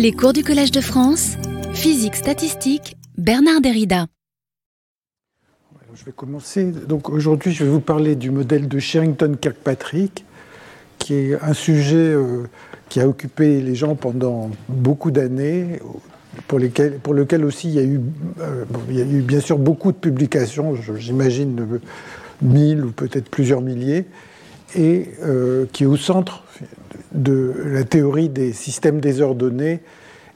Les cours du Collège de France, physique statistique, Bernard Derrida. Je vais commencer. Donc aujourd'hui, je vais vous parler du modèle de Sherrington-Kirkpatrick, qui est un sujet euh, qui a occupé les gens pendant beaucoup d'années, pour, lequel aussi il y, a eu, euh, il y a eu bien sûr beaucoup de publications, j'imagine mille ou peut-être plusieurs milliers, et euh, qui est au centre de la théorie des systèmes désordonnés.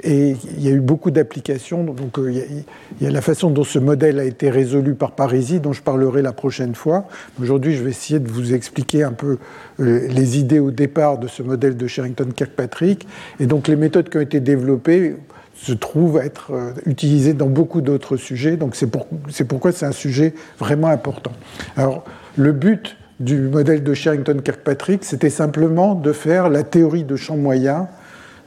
Et il y a eu beaucoup d'applications. Donc euh, il y, a, la façon dont ce modèle a été résolu par Parisi, dont je parlerai la prochaine fois. Aujourd'hui, je vais essayer de vous expliquer un peu euh, les idées au départ de ce modèle de Sherrington-Kirkpatrick. Et donc les méthodes qui ont été développées se trouvent être euh, utilisées dans beaucoup d'autres sujets. Donc c'est pour, pourquoi c'est un sujet vraiment important. Alors le but du modèle de Sherrington-Kirkpatrick, c'était simplement de faire la théorie de champ moyen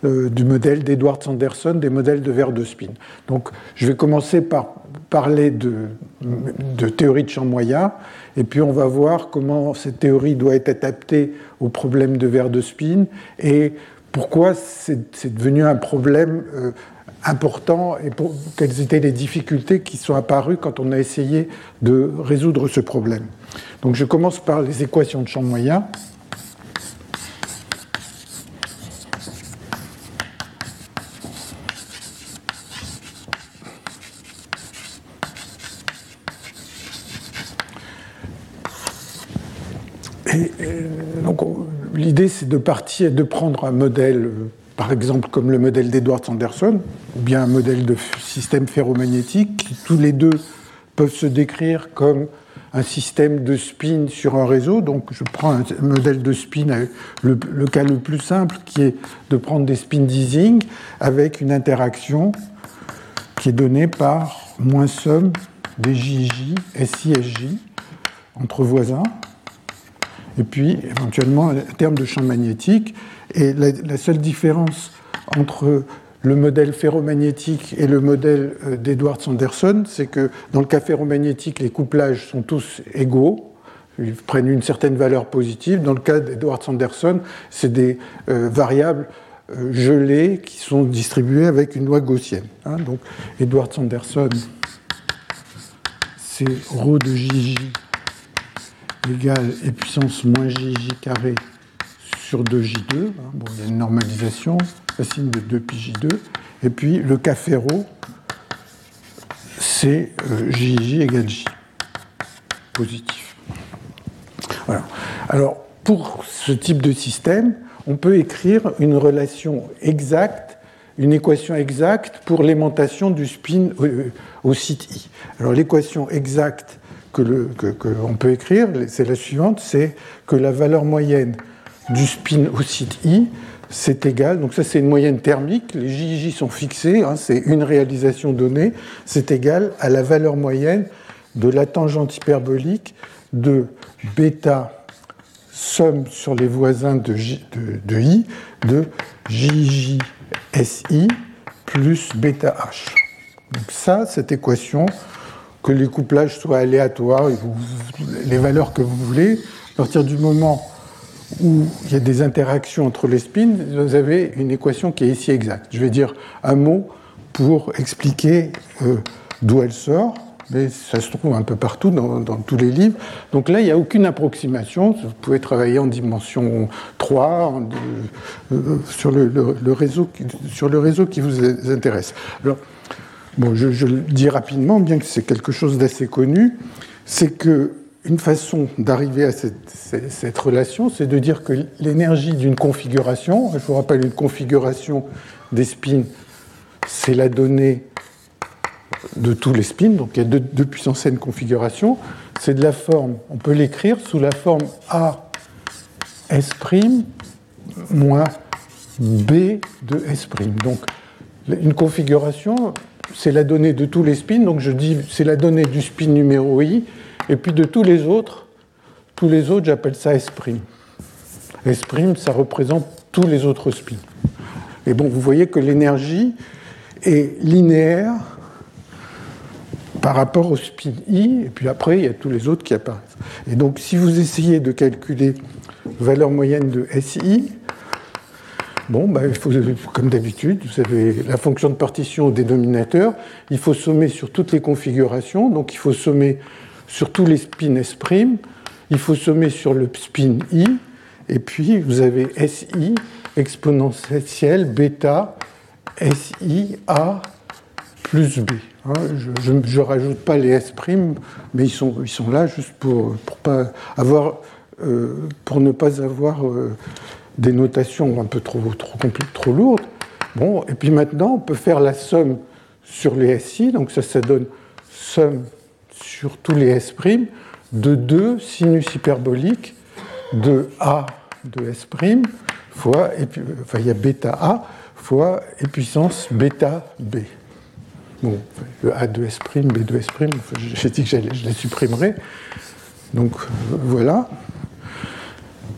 euh, du modèle d'Edward Sanderson, des modèles de verre de spin. Donc je vais commencer par parler de, théorie de champ moyen, et puis on va voir comment cette théorie doit être adaptée au problème de verre de spin, et pourquoi c'est devenu un problème euh, important et quelles étaient les difficultés qui sont apparues quand on a essayé de résoudre ce problème. Donc je commence par les équations de champ moyen. donc l'idée c'est de partir, de prendre un modèle par exemple comme le modèle d'Edward Sanderson, ou bien un modèle de système ferromagnétique, qui tous les deux peuvent se décrire comme un système de spin sur un réseau. Donc je prends un modèle de spin, le, le cas le plus simple, qui est de prendre des spin d'easing avec une interaction qui est donnée par moins somme des JJ, SI, SJ, entre voisins, et puis éventuellement un terme de champ magnétique et la, seule différence entre le modèle ferromagnétique et le modèle euh, d'Edward Sanderson, c'est que dans le cas ferromagnétique, les couplages sont tous égaux, ils prennent une certaine valeur positive. Dans le cas d'Edward Sanderson, c'est des euh, variables euh, gelées qui sont distribuées avec une loi gaussienne. Hein. Donc Edward Sanderson, c'est ρ de JJ égale e puissance moins JJ carré sur 2J2. Hein, bon, il y a une normalisation, racine de 2 pi J2. Et puis le cas ferro, c'est euh, JJ égale J, positif. Voilà. Alors, pour ce type de système, on peut écrire une relation exacte, une équation exacte pour l'aimantation du spin au, site I. Alors, l'équation exacte que l'on peut écrire, c'est la suivante, c'est que la valeur moyenne du spin au site I, c'est égal, donc ça c'est une moyenne thermique, les JJ sont fixés, hein, c'est une réalisation donnée, c'est égal à la valeur moyenne de la tangente hyperbolique de bêta somme sur les voisins de, de, I de plus bêta H. Donc ça, cette équation, que les couplages soient aléatoires, les valeurs que vous voulez, à partir du moment où il y a des interactions entre les spins, vous avez une équation qui est ici exacte. Je vais dire un mot pour expliquer euh, d'où elle sort, mais ça se trouve un peu partout dans, tous les livres. Donc là, il n'y a aucune approximation. Vous pouvez travailler en dimension 3 euh, sur, le, réseau, sur le réseau qui vous intéresse. Alors, bon, je, je le dis rapidement, bien que c'est quelque chose d'assez connu, c'est que une façon d'arriver à cette, relation, c'est de dire que l'énergie d'une configuration, je vous rappelle une configuration des spins, c'est la donnée de tous les spins, donc il y a deux, puissance n configurations, c'est de la forme, on peut l'écrire sous la forme A S' moins B de S'. Donc une configuration, c'est la donnée de tous les spins, donc je dis c'est la donnée du spin numéro I et puis de tous les autres, tous les autres, j'appelle ça S'. S', ça représente tous les autres spins. Et bon, vous voyez que l'énergie est linéaire par rapport au spin I, et puis après, il y a tous les autres qui apparaissent. Et donc, si vous essayez de calculer la valeur moyenne de SI, Bon, bah, comme d'habitude, vous avez la fonction de partition au dénominateur. Il faut sommer sur toutes les configurations. Donc, il faut sommer sur tous les spins S'. Il faut sommer sur le spin I. Et puis, vous avez SI exponentielle bêta SI A plus B. Hein, je ne rajoute pas les S', mais ils sont, là juste pour, euh, ne pas avoir euh, des notations un peu trop, trop, trop lourdes. Bon, et puis maintenant, on peut faire la somme sur les SI, donc ça, ça donne somme sur tous les S' de 2 sinus hyperboliques de A de S' fois, enfin, il y a bêta A fois et puissance bêta B. Bon, le A de S', B de S', j'ai dit que je les supprimerai. Donc voilà.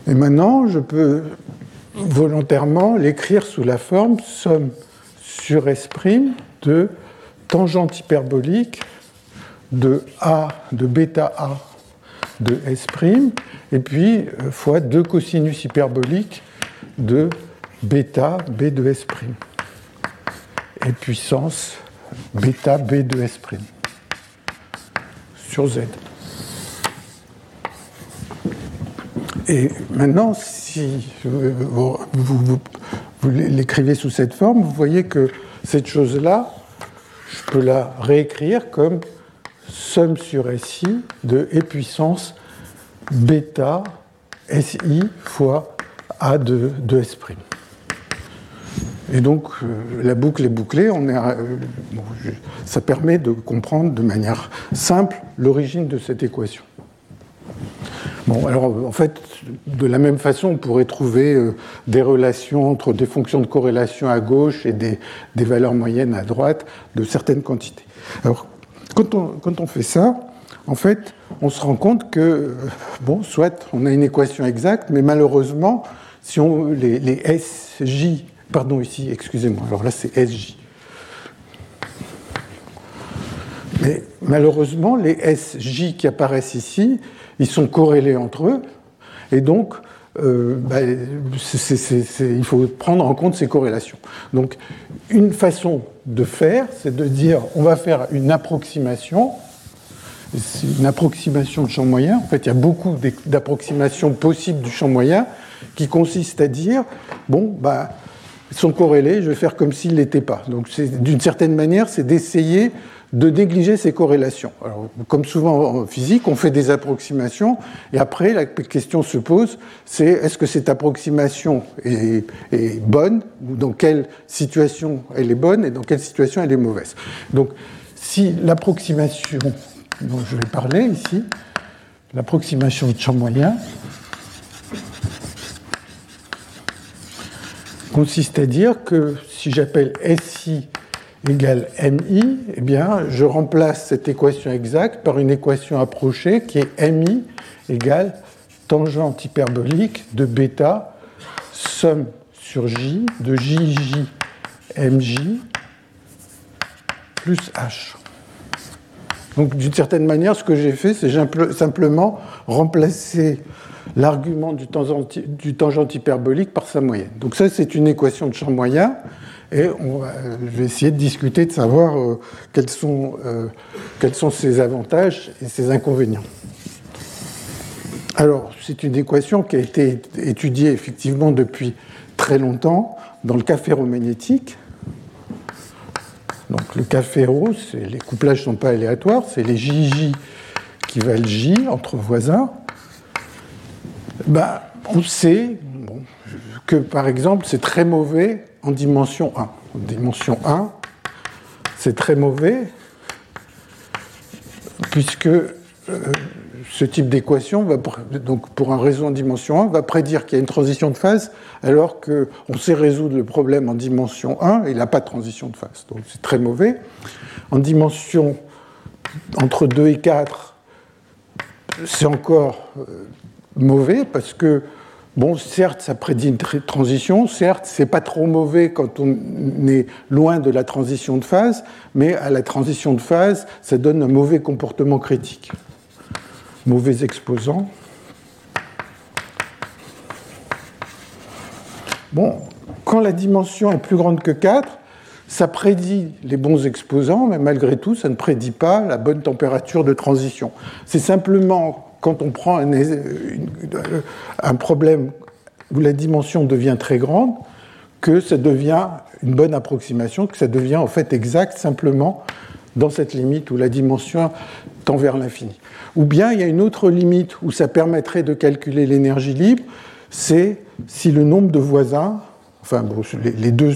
Et maintenant, je peux volontairement l'écrire sous la forme somme sur S' de tangente hyperbolique de A, de bêta A de S', et puis euh, fois deux cosinus hyperboliques de bêta B de S', et puissance bêta B de S' sur Z. Et maintenant, si vous, l'écrivez sous cette forme, vous voyez que cette chose-là, je peux la réécrire comme somme sur SI de E puissance bêta SI fois A de, de S'. Et donc, euh, la boucle est bouclée. On est, euh, ça permet de comprendre de manière simple l'origine de cette équation. Bon, alors en fait, de la même façon, on pourrait trouver euh, des relations entre des fonctions de corrélation à gauche et des, des valeurs moyennes à droite de certaines quantités. Alors, quand on, fait ça, en fait, on se rend compte que, bon, soit on a une équation exacte, mais malheureusement, si on, les, les SJ Pardon, ici, excusez-moi. Alors là, c'est SJ. Mais malheureusement, les SJ qui apparaissent ici, ils sont corrélés entre eux. Et donc, euh, bah, il faut prendre en compte ces corrélations. Donc, une façon de faire, c'est de dire on va faire une approximation. C'est une approximation de champ moyen. En fait, il y a beaucoup d'approximations possibles du champ moyen qui consistent à dire bon, bah, sont corrélés, je vais faire comme s'ils n'étaient pas. Donc d'une certaine manière, c'est d'essayer de négliger ces corrélations. Alors, comme souvent en physique, on fait des approximations, et après la question se pose, c'est est-ce que cette approximation est, bonne, ou dans quelle situation elle est bonne, et dans quelle situation elle est mauvaise. Donc si l'approximation dont je vais parler ici, l'approximation de champ moyen, consiste à dire que si j'appelle SI égale MI, eh bien, je remplace cette équation exacte par une équation approchée qui est MI égale tangente hyperbolique de bêta somme sur J de JJ MJ plus H. Donc d'une certaine manière, ce que j'ai fait, c'est simplement remplacer l'argument du, tangent hyperbolique par sa moyenne. Donc ça, c'est une équation de champ moyen, et je vais essayer de discuter, de savoir euh, quels, sont, euh, quels sont ses avantages et ses inconvénients. Alors, c'est une équation qui a été étudiée effectivement depuis très longtemps dans le cas ferromagnétique. Donc le cas ferro, les couplages ne sont pas aléatoires, c'est les JJ qui valent J entre voisins bah, On sait que, par exemple, c'est très mauvais en dimension 1. En dimension 1, c'est très mauvais puisque euh, ce type d'équation, donc pour un réseau en dimension 1, va prédire qu'il y a une transition de phase, alors qu'on sait résoudre le problème en dimension 1 et il n'a pas de transition de phase. Donc c'est très mauvais. En dimension entre 2 et 4, c'est encore euh, mauvais parce que, bon, certes, ça prédit une transition, certes, c'est pas trop mauvais quand on est loin de la transition de phase, mais à la transition de phase, ça donne un mauvais comportement critique. Mauvais exposant. Bon, quand la dimension est plus grande que 4, ça prédit les bons exposants, mais malgré tout, ça ne prédit pas la bonne température de transition. C'est simplement quand on prend un, problème où la dimension devient très grande que ça devient une bonne approximation, que ça devient en fait exact simplement dans cette limite où la dimension tend vers l'infini. Ou bien il y a une autre limite où ça permettrait de calculer l'énergie libre, c'est si le nombre de voisins, enfin bon, les deux,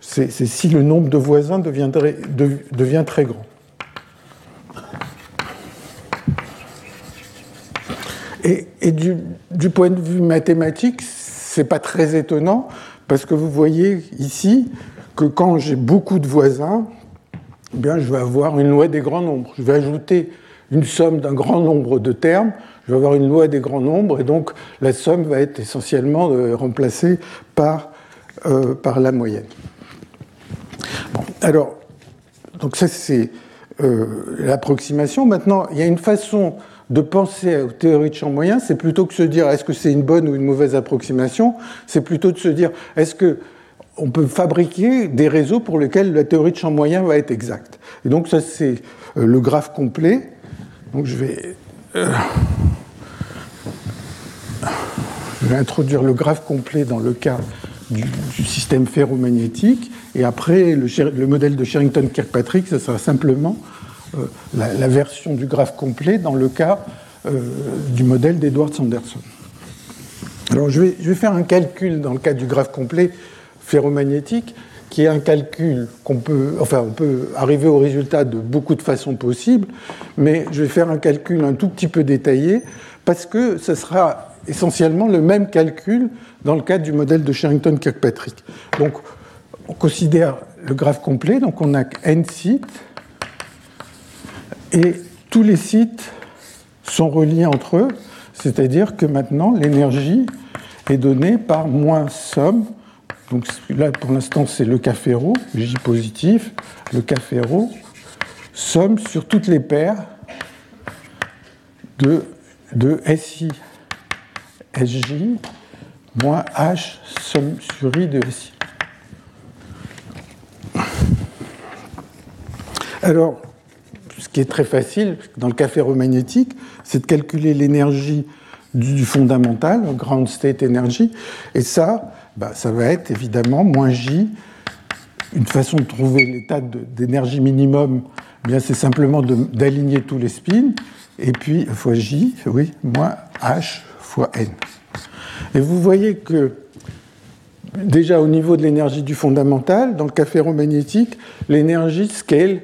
c'est si le nombre de voisins devient très grand. Et, du, point de vue mathématique, c'est pas très étonnant parce que vous voyez ici que quand j'ai beaucoup de voisins, eh bien, je vais avoir une loi des grands nombres. Je vais ajouter une somme d'un grand nombre de termes, je vais avoir une loi des grands nombres, et donc la somme va être essentiellement euh, remplacée par, euh, par la moyenne. alors, donc ça c'est euh, l'approximation. Maintenant, il y a une façon de penser aux théories de champ moyen, c'est plutôt que de se dire est-ce que c'est une bonne ou une mauvaise approximation, c'est plutôt de se dire est-ce que on peut fabriquer des réseaux pour lesquels la théorie de champ moyen va être exacte. Et donc ça c'est euh, le graphe complet. Donc je vais, euh, je vais introduire le graphe complet dans le cas du, système ferromagnétique. Et après, le, le modèle de Sherrington-Kirkpatrick, ce sera simplement euh, la, version du graphe complet dans le cas du modèle d'Edward Sanderson. Alors je vais, je vais, faire un calcul dans le cas du graphe complet ferromagnétique, qui est un calcul qu'on peut, enfin, on peut arriver au résultat de beaucoup de façons possibles, mais je vais faire un calcul un tout petit peu détaillé parce que ce sera essentiellement le même calcul dans le cadre du modèle de Sherrington-Kirkpatrick. Donc, on considère le graphe complet, donc on a n sites, et tous les sites sont reliés entre eux, c'est-à-dire que maintenant l'énergie est donnée par moins somme donc là, pour l'instant, c'est le cas ferro, J positif, le cas ferro, somme sur toutes les paires de, de SI SJ moins H somme sur I de SI. Alors, ce qui est très facile dans le cas ferromagnétique, c'est de calculer l'énergie du fondamental, ground state energy, et ça, bah, ça va être évidemment moins J. Une façon de trouver l'état d'énergie minimum, eh bien c'est simplement d'aligner tous les spins, et puis fois J, oui, moins H fois N. Et vous voyez que déjà au niveau de l'énergie du fondamental, dans le cas ferromagnétique, l'énergie scale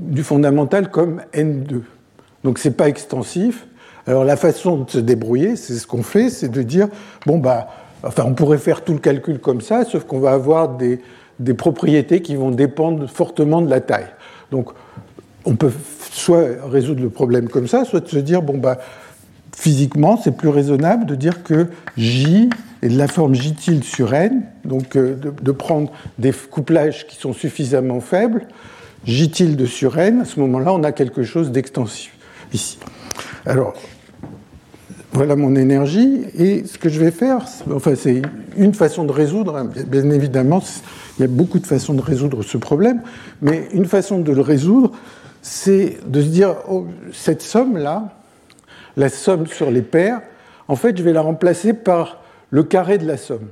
du fondamental comme N2. Donc c'est pas extensif. Alors la façon de se débrouiller, c'est ce qu'on fait, c'est de dire bon bah Enfin, on pourrait faire tout le calcul comme ça, sauf qu'on va avoir des, propriétés qui vont dépendre fortement de la taille. Donc, on peut soit résoudre le problème comme ça, soit se dire, bon, bah, physiquement, c'est plus raisonnable de dire que J est de la forme J tilde sur N, donc euh, de, prendre des couplages qui sont suffisamment faibles, J tilde sur N, à ce moment-là, on a quelque chose d'extensif ici. Alors, voilà mon énergie. Et ce que je vais faire, enfin, c'est une façon de résoudre, hein, bien évidemment, il y a beaucoup de façons de résoudre ce problème, mais une façon de le résoudre, c'est de se dire, oh, cette somme-là, la somme sur les paires, en fait, je vais la remplacer par le carré de la somme.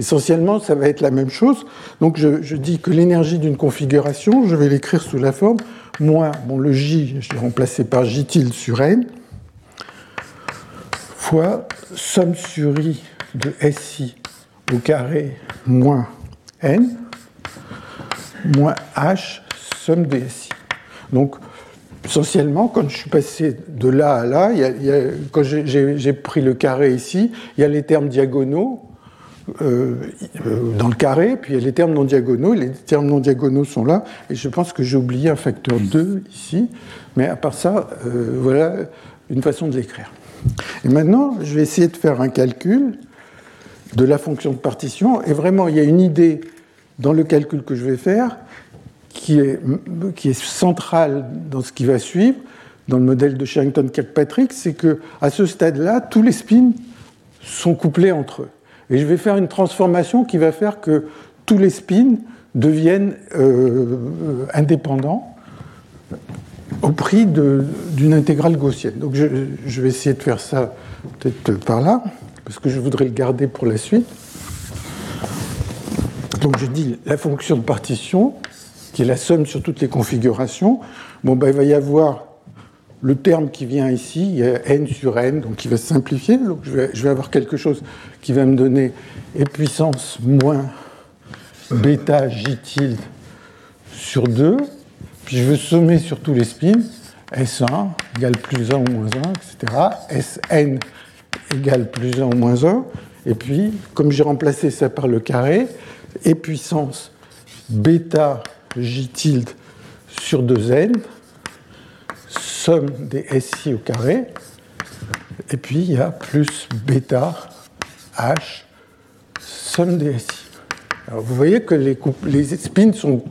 Essentiellement, ça va être la même chose. Donc, je, dis que l'énergie d'une configuration, je vais l'écrire sous la forme moins, bon, le J, je l'ai remplacé par J tilde sur N, fois somme sur i de SI au carré moins n moins h somme de SI. Donc, essentiellement, quand je suis passé de là à là, quand j'ai pris le carré ici, il y a les termes diagonaux euh, dans le carré, puis il y a les termes non diagonaux, les termes non diagonaux sont là, et je pense que j'ai oublié un facteur 2 ici, mais à part ça, euh, voilà une façon de l'écrire. Et maintenant, je vais essayer de faire un calcul de la fonction de partition. Et vraiment, il y a une idée dans le calcul que je vais faire qui est, qui est centrale dans ce qui va suivre, dans le modèle de Sherrington-Kirkpatrick, c'est que à ce stade-là, tous les spins sont couplés entre eux. Et je vais faire une transformation qui va faire que tous les spins deviennent euh, indépendants au prix d'une intégrale gaussienne. Donc je, je, vais essayer de faire ça peut-être par là, parce que je voudrais le garder pour la suite. Donc je dis la fonction de partition, qui est la somme sur toutes les configurations. Bon, ben, il va y avoir le terme qui vient ici, il y a n sur n, donc qui va se simplifier. Donc je vais, avoir quelque chose qui va me donner e puissance moins bêta j tilde sur 2. Puis je veux sommer sur tous les spins. S1 égale plus 1 ou moins 1, etc. Sn égale plus 1 ou moins 1. Et puis, comme j'ai remplacé ça par le carré, et puissance bêta j tilde sur 2n, somme des SI au carré, et puis il y a plus bêta h, somme des SI. Alors vous voyez que les, les spins sont,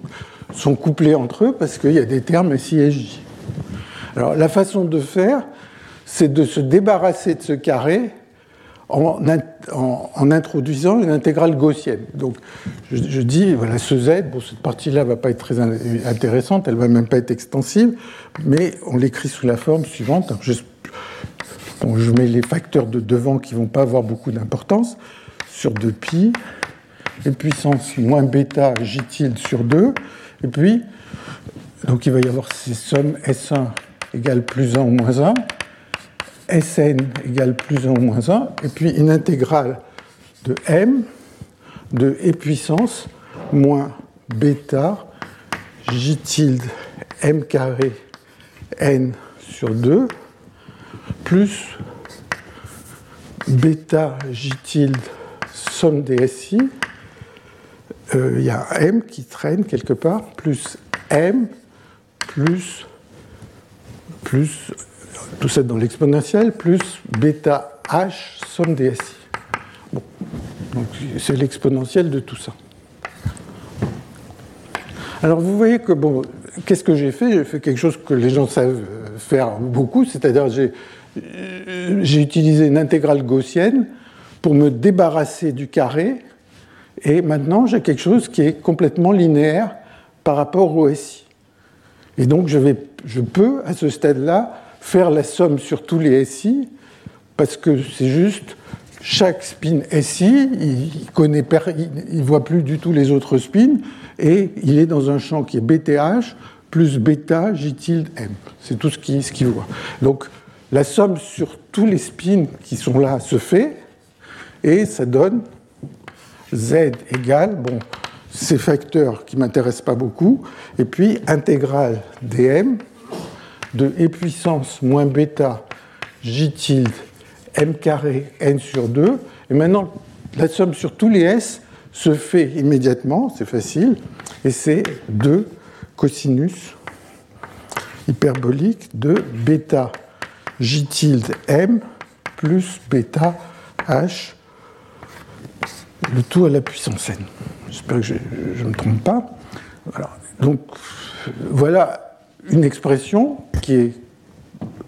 sont, couplés entre eux parce qu'il y a des termes SI et J. Alors la façon de faire, c'est de se débarrasser de ce carré en, introduisant une intégrale gaussienne. Donc, je, dis, voilà, ce z, bon, cette partie-là ne va pas être très intéressante, elle ne va même pas être extensive, mais on l'écrit sous la forme suivante. je, je, mets les facteurs de devant qui ne vont pas avoir beaucoup d'importance, sur 2pi, et puissance moins bêta j tilde sur 2, et puis, donc il va y avoir ces sommes S1 égale plus 1 ou moins 1, Sn égale plus 1 ou moins 1, et puis une intégrale de m de e puissance moins bêta j tilde m carré n sur 2 plus bêta j tilde somme des SI, euh, il y a m qui traîne quelque part, plus m plus, plus tout ça dans l'exponentielle, plus bêta h somme des SI. Bon. Donc c'est l'exponentielle de tout ça. Alors vous voyez que, bon, qu'est-ce que j'ai fait? J'ai fait quelque chose que les gens savent faire beaucoup, c'est-à-dire j'ai, j'ai utilisé une intégrale gaussienne pour me débarrasser du carré, et maintenant j'ai quelque chose qui est complètement linéaire par rapport au SI. Et donc je, vais, je peux, à ce stade-là, faire la somme sur tous les SI, parce que c'est juste chaque spin SI, il connaît, voit plus du tout les autres spins, et il est dans un champ qui est BTH plus bêta J tilde M. C'est tout ce qu'il voit. Donc la somme sur tous les spins qui sont là se fait, et ça donne Z égale, bon, ces facteurs qui ne m'intéressent pas beaucoup, et puis intégrale dm de e puissance moins bêta j tilde m carré n sur 2. Et maintenant, la somme sur tous les s se fait immédiatement, c'est facile, et c'est 2 cosinus hyperbolique de bêta j tilde m plus bêta h, le tout à la puissance n. J'espère que je ne me trompe pas. Donc voilà une expression qui est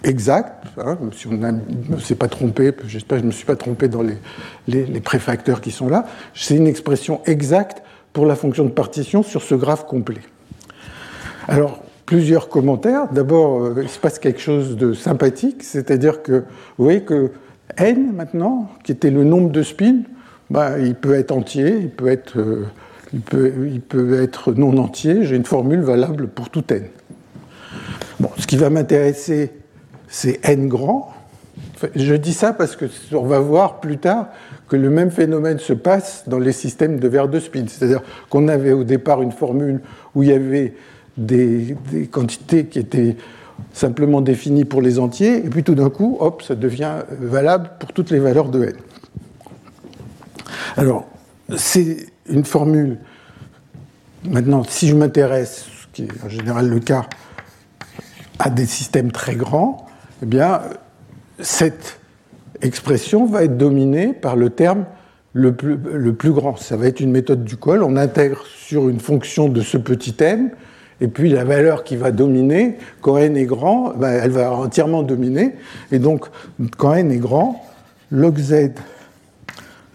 exacte, hein, si on ne s'est pas trompé, j'espère que je ne me suis pas trompé dans les, préfacteurs qui sont là, c'est une expression exacte pour la fonction de partition sur ce graphe complet. Alors, plusieurs commentaires. D'abord, euh, il se passe quelque chose de sympathique, c'est-à-dire que vous voyez que n maintenant, qui était le nombre de spins, bah, il peut être entier, il peut être, euh, il peut être non entier. J'ai une formule valable pour tout n ce qui va m'intéresser, c'est n grand. Je dis ça parce qu'on va voir plus tard que le même phénomène se passe dans les systèmes de verre de spin. C'est-à-dire qu'on avait au départ une formule où il y avait des, quantités qui étaient simplement définies pour les entiers, et puis tout d'un coup, hop, ça devient valable pour toutes les valeurs de n. Alors, c'est une formule. Maintenant, si je m'intéresse, ce qui est en général le cas, à des systèmes très grands, eh bien, cette expression va être dominée par le terme le plus, grand. Ça va être une méthode du col. On intègre sur une fonction de ce petit m, et puis la valeur qui va dominer, quand n est grand, ben, elle va entièrement dominer. Et donc, quand n est grand, log z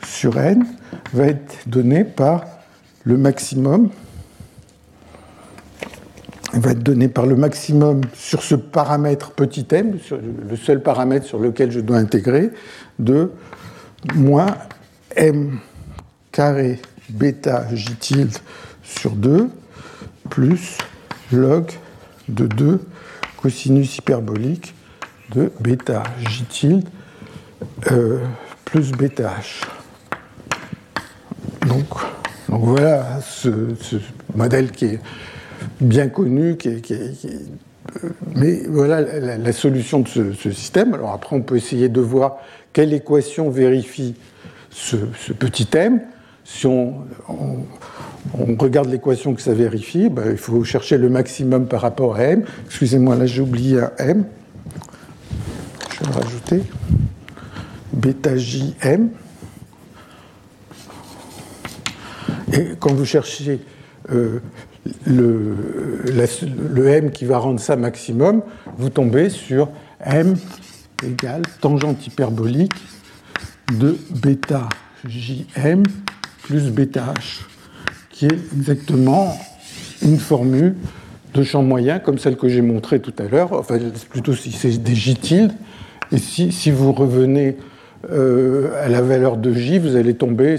sur n va être donné par le maximum va être donné par le maximum sur ce paramètre petit m, le seul paramètre sur lequel je dois intégrer, de moins m carré bêta j tilde sur 2 plus log de 2 cosinus hyperbolique de bêta j tilde euh, plus bêta h. Donc, donc voilà ce, modèle qui est bien connu, qui mais voilà la, solution de ce, système. Alors après, on peut essayer de voir quelle équation vérifie ce, petit m. Si on, regarde l'équation que ça vérifie, ben, il faut chercher le maximum par rapport à m. Excusez-moi, là j'ai oublié un m. Je vais le rajouter. Bêta jm. Et quand vous cherchez euh, le, m qui va rendre ça maximum, vous tombez sur m égale tangente hyperbolique de bêta jm plus bêta h, qui est exactement une formule de champ moyen comme celle que j'ai montrée tout à l'heure, enfin plutôt si c'est des j tilde, et si, si vous revenez euh, à la valeur de j, vous allez tomber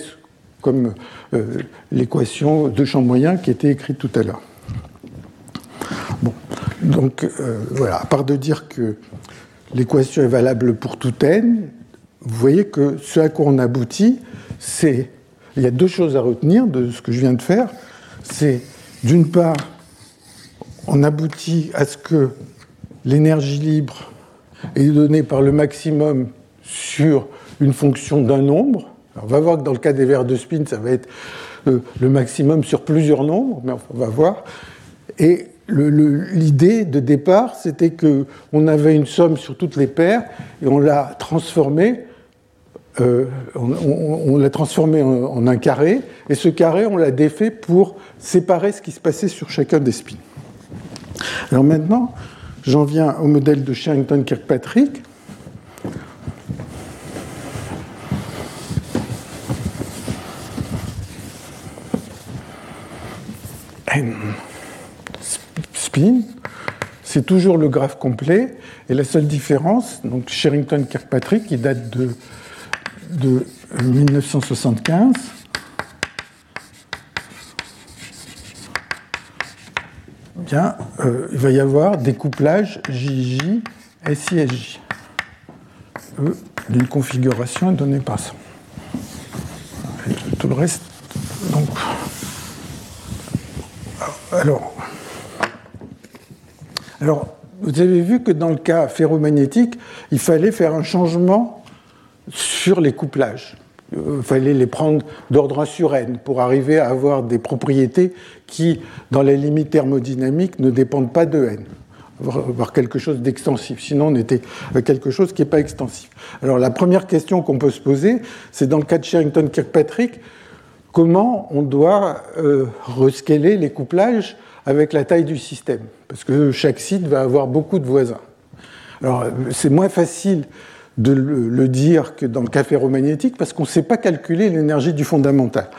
comme euh, l'équation de champ moyen qui était écrite tout à l'heure. Bon, donc euh, voilà, à part de dire que l'équation est valable pour tout n, vous voyez que ce à quoi on aboutit, c'est. Il y a deux choses à retenir de ce que je viens de faire. C'est d'une part, on aboutit à ce que l'énergie libre est donnée par le maximum sur une fonction d'un nombre, on va voir que dans le cas des verres de spin, ça va être euh, le maximum sur plusieurs nombres, mais on va voir. Et l'idée de départ, c'était qu'on avait une somme sur toutes les paires et on l'a transformée. Euh, on, l'a transformé en, un carré, et ce carré, on l'a défait pour séparer ce qui se passait sur chacun des spins. Alors maintenant, j'en viens au modèle de Sherrington-Kirkpatrick. C'est toujours le graphe complet, et la seule différence, donc Sherrington-Kirkpatrick, qui date de, de 1975, bien, euh, il va y avoir des couplages JJ, SISJ, e, d'une configuration donnée par ça. tout le reste, donc, alors, alors, vous avez vu que dans le cas ferromagnétique, il fallait faire un changement sur les couplages. Il fallait les prendre d'ordre 1 sur n pour arriver à avoir des propriétés qui, dans les limites thermodynamiques, ne dépendent pas de n. Avoir quelque chose d'extensif. Sinon, on était quelque chose qui n'est pas extensif. Alors, la première question qu'on peut se poser, c'est dans le cas de Sherrington-Kirkpatrick, comment on doit euh, rescaler les couplages avec la taille du système, parce que chaque site va avoir beaucoup de voisins. Alors, c'est moins facile de le, dire que dans le cas ferromagnétique, parce qu'on ne sait pas calculer l'énergie du fondamental.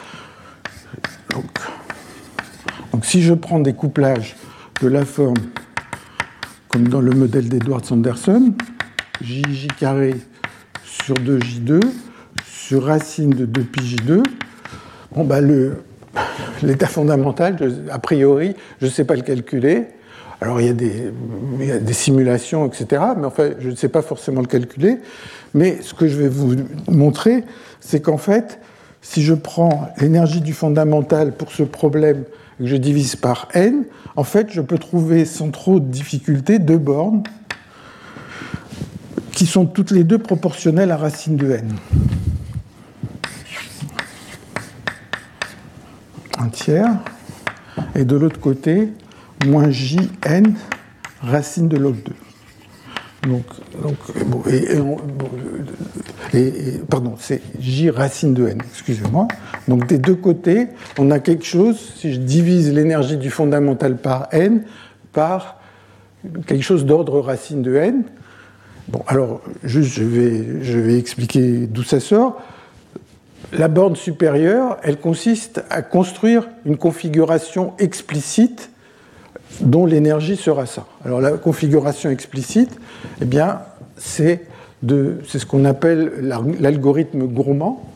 Donc, si je prends des couplages de la forme, comme dans le modèle d'Edward Sanderson, JJ carré sur 2J2 sur racine de 2πJ2, Bon, bah, l'état fondamental, a priori, je ne sais pas le calculer. Alors, il y, a des, il y, a des, simulations, etc., mais enfin, je ne sais pas forcément le calculer. Mais ce que je vais vous montrer, c'est qu'en fait, si je prends l'énergie du fondamental pour ce problème que je divise par n, en fait, je peux trouver sans trop de difficulté deux bornes qui sont toutes les deux proportionnelles à racine de n. tiers, et de l'autre côté, moins jn racine de log 2. Donc, et, pardon, c'est j racine de n, excusez-moi. Donc des deux côtés, on a quelque chose, si je divise l'énergie du fondamental par n, par quelque chose d'ordre racine de n. Bon, alors, juste, je vais, je vais expliquer d'où ça sort la borne supérieure, elle consiste à construire une configuration explicite dont l'énergie sera ça. Alors la configuration explicite, eh c'est ce qu'on appelle l'algorithme gourmand.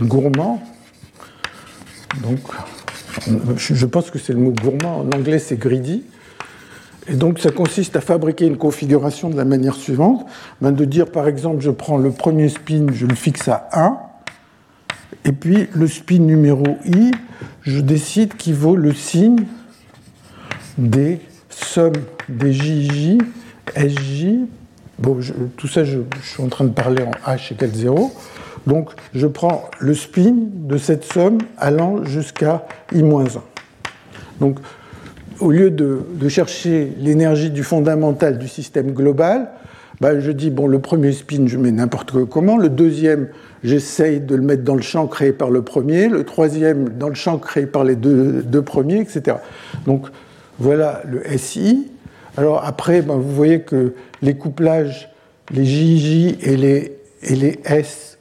Gourmand, donc je pense que c'est le mot gourmand, en anglais c'est greedy. Et donc ça consiste à fabriquer une configuration de la manière suivante, ben, de dire par exemple je prends le premier spin, je le fixe à 1, et puis le spin numéro i, je décide qu'il vaut le signe des sommes des JJ, SJ. Bon, tout ça, je, suis en train de parler en H égale 0. Donc, je prends le spin de cette somme allant jusqu'à I-1. Donc, au lieu de, chercher l'énergie du fondamental du système global, bah, je dis, bon, le premier spin, je mets n'importe comment. Le deuxième, j'essaye de le mettre dans le champ créé par le premier. Le troisième, dans le champ créé par les deux, premiers, etc. Donc, voilà le SI. Alors après, ben, vous voyez que les couplages, les JJ et les, et les S,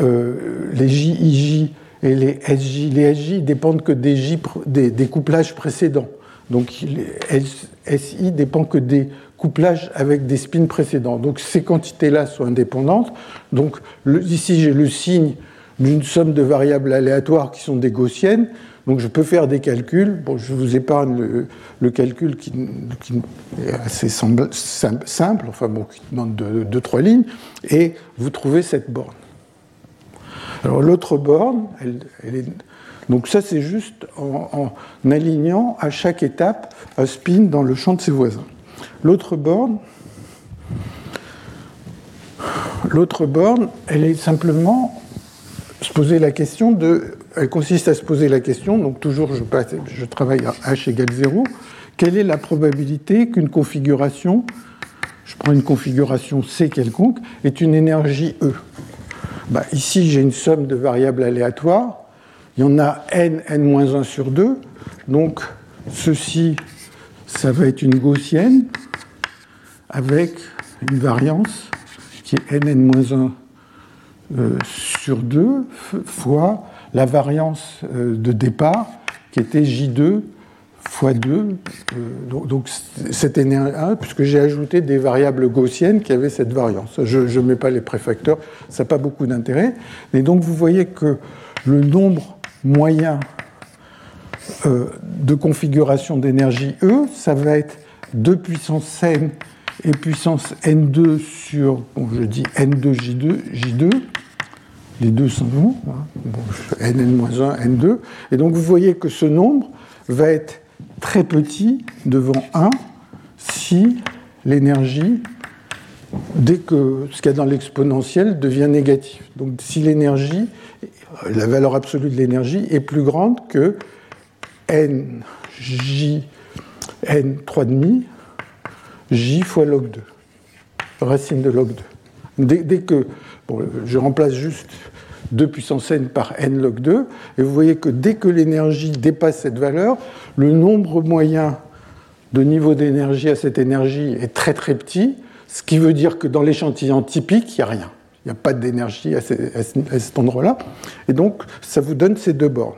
euh, les JIJ et les SJ, les SJ dépendent que des, J, des, couplages précédents. Donc SI dépendent que des couplages avec des spins précédents. Donc ces quantités-là sont indépendantes. Donc ici j'ai le signe d'une somme de variables aléatoires qui sont des gaussiennes. Donc je peux faire des calculs. Bon, je vous épargne le, calcul qui, est assez simple, enfin bon, qui demande deux, trois lignes, et vous trouvez cette borne. Alors l'autre borne, elle, est, donc ça c'est juste en, alignant à chaque étape un spin dans le champ de ses voisins. L'autre borne, l'autre borne, elle est simplement se poser la question de elle consiste à se poser la question, donc toujours je, travaille à h égale 0, quelle est la probabilité qu'une configuration, je prends une configuration C quelconque, est une énergie E? Bah, Ici j'ai une somme de variables aléatoires, il y en a n, n-1 sur 2, donc ceci, ça va être une gaussienne avec une variance qui est n, n-1 euh, sur 2 fois la variance euh, de départ qui était J2 fois 2. Euh, donc c'était 1, puisque j'ai ajouté des variables gaussiennes qui avaient cette variance. Je ne mets pas les préfacteurs, ça n'a pas beaucoup d'intérêt. Et donc vous voyez que le nombre moyen euh, de configuration d'énergie E, ça va être 2 puissance n et puissance n2 sur, je dis n2 J2, J2 les deux sont bons, hein? nn-1, n2, et donc vous voyez que ce nombre va être très petit devant 1 si l'énergie, dès que ce qu'il y a dans l'exponentiel devient négatif. Donc si l'énergie, la valeur absolue de l'énergie est plus grande que n, j, n 3,5, j fois log 2, racine de log 2. dès que je remplace juste 2 puissance n par n log 2, et vous voyez que dès que l'énergie dépasse cette valeur, le nombre moyen de niveau d'énergie à cette énergie est très très petit, ce qui veut dire que dans l'échantillon typique, il n'y a rien. Il n'y a pas d'énergie à, cet endroit-là. Et donc, ça vous donne ces deux bornes.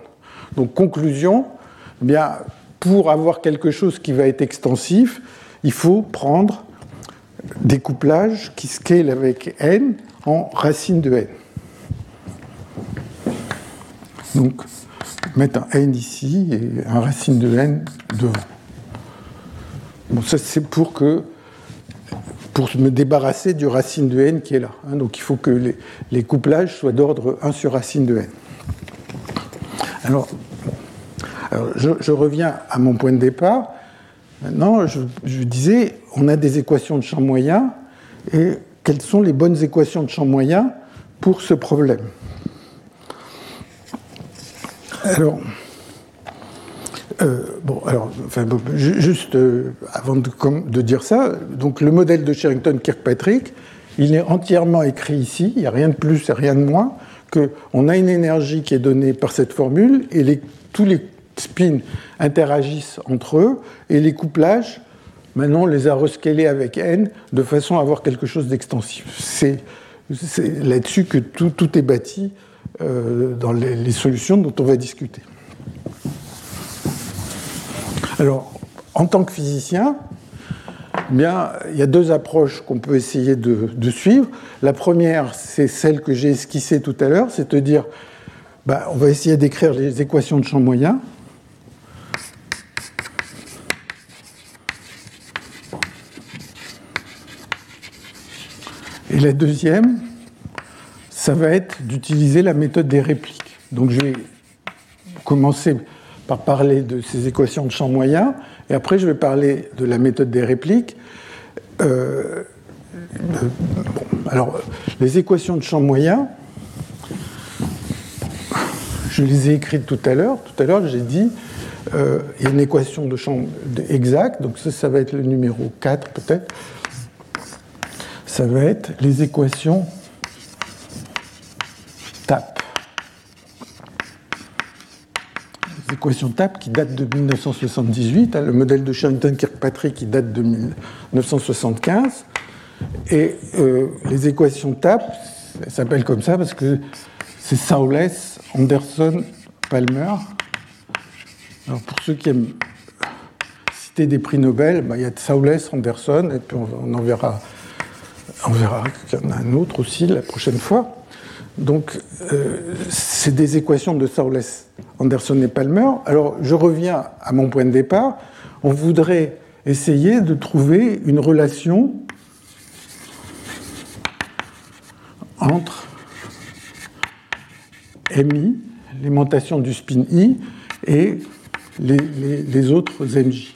Donc, conclusion, eh bien, pour avoir quelque chose qui va être extensif, il faut prendre des couplages qui scalent avec n en racine de n. Donc, mettre un n ici et un racine de n devant. Bon, ça c'est pour que pour me débarrasser du racine de n qui est là. Hein. donc il faut que les, couplages soient d'ordre 1 sur racine de n. Alors, je, reviens à mon point de départ. Maintenant, je, je disais, on a des équations de champ moyen et quelles sont les bonnes équations de champ moyen pour ce problème? Alors, euh, bon, alors, enfin, juste euh, avant de, de, dire ça, donc le modèle de Sherrington-Kirkpatrick, il est entièrement écrit ici, il n'y a rien de plus et rien de moins, qu'on a une énergie qui est donnée par cette formule et les, tous les spins interagissent entre eux et les couplages maintenant on les a rescalés avec n de façon à avoir quelque chose d'extensif. C'est là-dessus que tout, est bâti euh, dans les, solutions dont on va discuter. Alors, en tant que physicien, eh bien, il y a deux approches qu'on peut essayer de, suivre. La première, c'est celle que j'ai esquissée tout à l'heure, c'est de dire, bah, on va essayer d'écrire les équations de champ moyen. Et la deuxième, ça va être d'utiliser la méthode des répliques. Donc je vais commencer par parler de ces équations de champ moyen, et après je vais parler de la méthode des répliques. Euh, alors, les équations de champ moyen, je les ai écrites tout à l'heure. Tout à l'heure, j'ai dit, euh, il y a une équation de champ exacte, donc ça, ça va être le numéro 4 peut-être ça va être les équations TAP. Équations TAP qui datent de 1978, hein, le modèle de Sherrington-Kirkpatrick qui date de 1975. Et euh, les équations TAP, s'appellent comme ça parce que c'est Saules, Anderson, Palmer. Alors pour ceux qui aiment citer des prix Nobel, bah, il y a Saules, Anderson, et puis on en verra verra qu'il y en a un autre aussi la prochaine fois. Donc, euh, c'est des équations de Saules, Anderson et Palmer. Alors, je reviens à mon point de départ. On voudrait essayer de trouver une relation entre MI, l'aimantation du spin I, et les, autres MJ.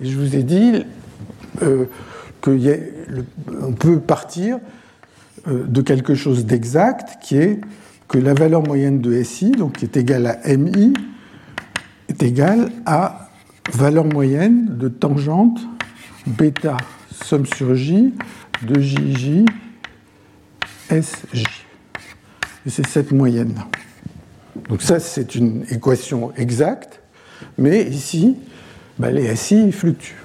Et je vous ai dit, euh, qu'on peut partir euh, de quelque chose d'exact qui est que la valeur moyenne de SI, donc qui est égale à MI, est égale à valeur moyenne de tangente bêta somme sur J de JJ SJ. Et c'est cette moyenne. Donc ça, c'est une équation exacte, mais ici, bah, les SI fluctuent.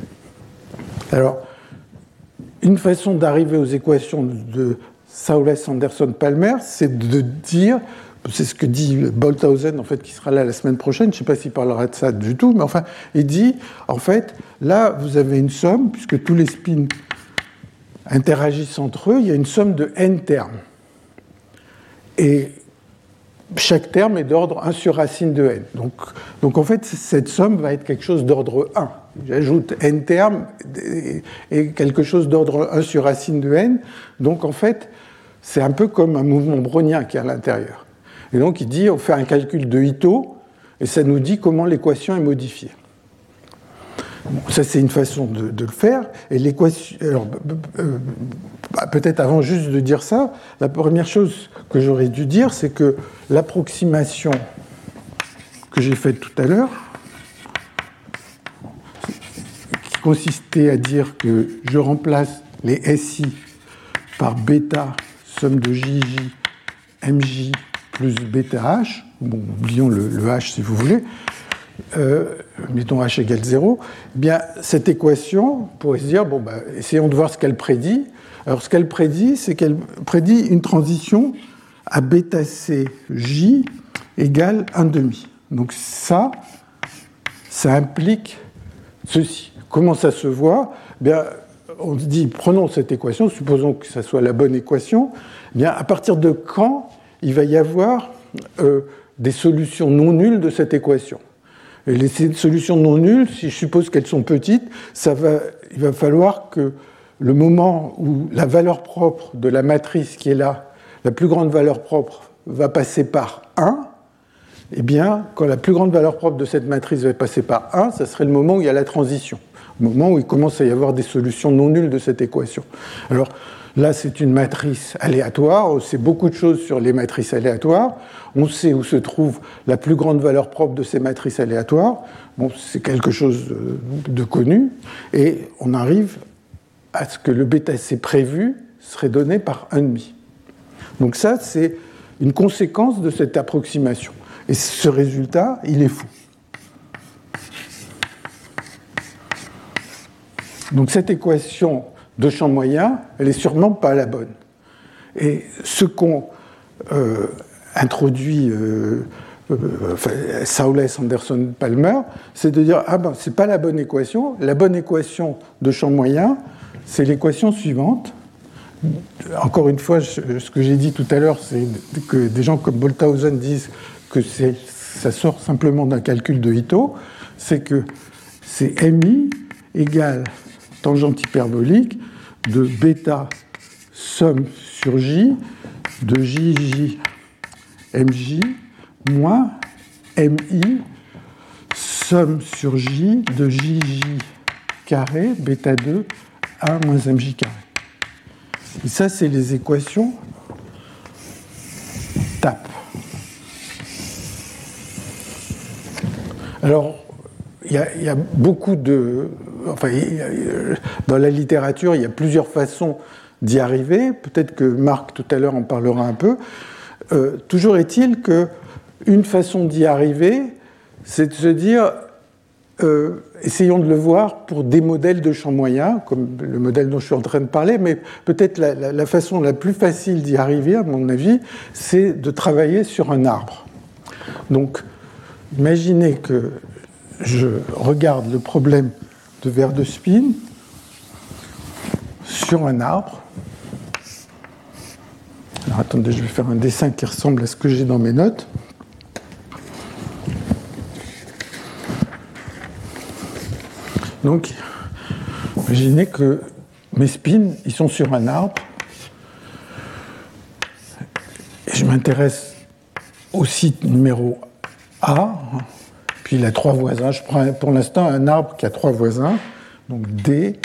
Alors, une façon d'arriver aux équations de Saules, Anderson, Palmer, c'est de dire, c'est ce que dit Bolthausen, en fait, qui sera là la semaine prochaine, je ne sais pas s'il parlera de ça du tout, mais enfin, il dit, en fait, là, vous avez une somme, puisque tous les spins interagissent entre eux, il y a une somme de n termes. Et chaque terme est d'ordre 1 sur racine de n. Donc, donc en fait, cette somme va être quelque chose d'ordre 1. J'ajoute n termes et quelque chose d'ordre 1 sur racine de n. Donc en fait, c'est un peu comme un mouvement brownien qui est à l'intérieur. Et donc il dit, on fait un calcul de Ito, et ça nous dit comment l'équation est modifiée. Ça, c'est une façon de, le faire. Et l'équation. Alors, bah, peut-être avant juste de dire ça, la première chose que j'aurais dû dire, c'est que l'approximation que j'ai faite tout à l'heure, consistait à dire que je remplace les SI par bêta, somme de JJ, MJ plus bêta H, bon, oublions le, H si vous voulez, euh, mettons H égale 0, eh bien, cette équation, on pourrait se dire, bon, bah, essayons de voir ce qu'elle prédit. Alors, ce qu'elle prédit, c'est qu'elle prédit une transition à bêta C J égale 1,5. Donc, ça, ça implique ceci. Comment ça se voit? Bien, On se dit, prenons cette équation, supposons que ça soit la bonne équation. bien, à partir de quand il va y avoir euh, des solutions non nulles de cette équation? Les solutions non nulles, si je suppose qu'elles sont petites, ça va, il va falloir que le moment où la valeur propre de la matrice qui est là, la plus grande valeur propre, va passer par 1, eh bien, quand la plus grande valeur propre de cette matrice va passer par 1, ça serait le moment où il y a la transition moment où il commence à y avoir des solutions non nulles de cette équation. Alors là, c'est une matrice aléatoire, on sait beaucoup de choses sur les matrices aléatoires, on sait où se trouve la plus grande valeur propre de ces matrices aléatoires, bon, c'est quelque chose de, connu, et on arrive à ce que le bêta C prévu serait donné par 1,5. Donc ça, c'est une conséquence de cette approximation. Et ce résultat, il est fou. Donc cette équation de champ moyen, elle est sûrement pas la bonne. Et ce qu'ont euh, introduit euh, euh, Anderson, Palmer, c'est de dire ah ben c'est pas la bonne équation. La bonne équation de champ moyen, c'est l'équation suivante. Encore une fois, ce que j'ai dit tout à l'heure, c'est que des gens comme Bolthausen disent que ça sort simplement d'un calcul de Ito, c'est que c'est mi égale tangente hyperbolique de bêta somme sur j de jj mj moins mi somme sur j de jj carré bêta 2 a moins mj carré. Et ça, c'est les équations TAP. Alors, il y, a beaucoup de. Dans la littérature, il y a plusieurs façons d'y arriver. Peut-être que Marc, tout à l'heure, en parlera un peu. Euh, toujours est-il qu'une façon d'y arriver, c'est de se dire euh, essayons de le voir pour des modèles de champ moyen, comme le modèle dont je suis en train de parler, mais peut-être la, façon la plus facile d'y arriver, à mon avis, c'est de travailler sur un arbre. Donc, imaginez que je regarde le problème de verre de spin sur un arbre. Alors attendez, je vais faire un dessin qui ressemble à ce que j'ai dans mes notes. Donc, imaginez que mes spins, ils sont sur un arbre. Et je m'intéresse au site numéro A, puis il a trois voisins. Je prends pour l'instant un arbre qui a trois voisins. Donc D,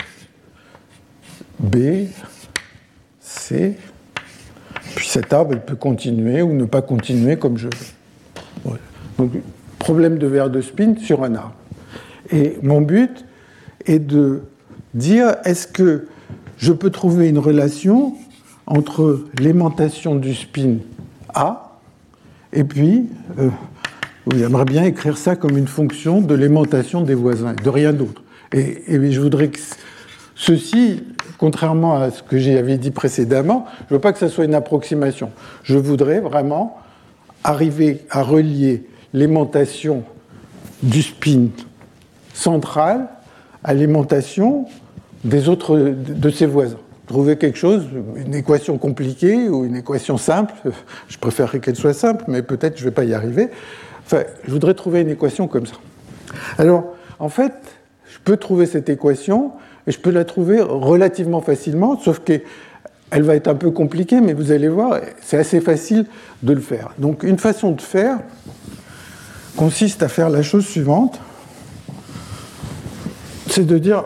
B, C. Puis cet arbre, il peut continuer ou ne pas continuer comme je veux. Donc, problème de verre de spin sur un arbre. Et mon but, et de dire est-ce que je peux trouver une relation entre l'aimantation du spin A et puis, euh, j'aimerais bien écrire ça comme une fonction de l'aimantation des voisins, de rien d'autre. Et, je voudrais que ceci, contrairement à ce que j'avais dit précédemment, je ne veux pas que ça soit une approximation. Je voudrais vraiment arriver à relier l'aimantation du spin central alimentation des autres de ses voisins. Trouver quelque chose, une équation compliquée ou une équation simple, je préférerais qu'elle soit simple, mais peut-être je ne vais pas y arriver. Enfin, je voudrais trouver une équation comme ça. Alors, en fait, je peux trouver cette équation et je peux la trouver relativement facilement, sauf qu'elle va être un peu compliquée, mais vous allez voir, c'est assez facile de le faire. Donc, une façon de faire consiste à faire la chose suivante c'est de dire,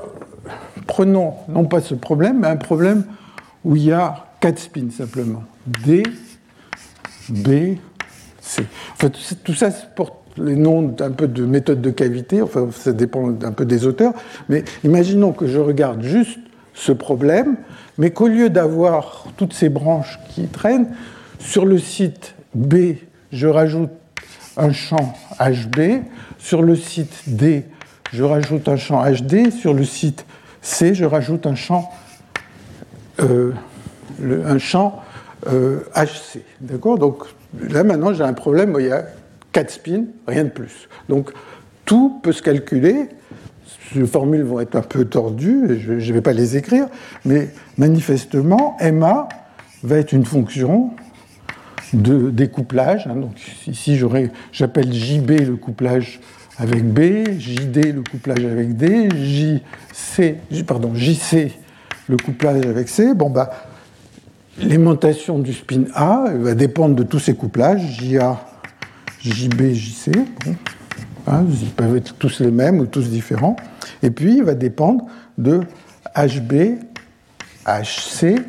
prenons non pas ce problème, mais un problème où il y a quatre spins simplement. D, B, Tout ça porte les noms d'un peu de méthode de cavité, enfin ça dépend un peu des auteurs, mais imaginons que je regarde juste ce problème, mais qu'au lieu d'avoir toutes ces branches qui traînent, sur le site B, je rajoute un champ HB, sur le site D, je rajoute un champ HD. Sur le site C, je rajoute un champ, euh, un champ HC. Euh, D'accord? Donc là, maintenant, j'ai un problème où il y a 4 spins, rien de plus. Donc tout peut se calculer. Les formules vont être un peu tordues, je ne vais pas les écrire, mais manifestement, MA va être une fonction de découplage. Hein. donc ici, j'appelle JB le couplage avec B, JD le couplage avec D, JC, pardon, JC le couplage avec C. Bon, bah, l'aimantation du spin A va dépendre de tous ces couplages, JA, JB, JC. Hein, ils peuvent être tous les mêmes ou tous différents. Et puis, il va dépendre de HB, HC,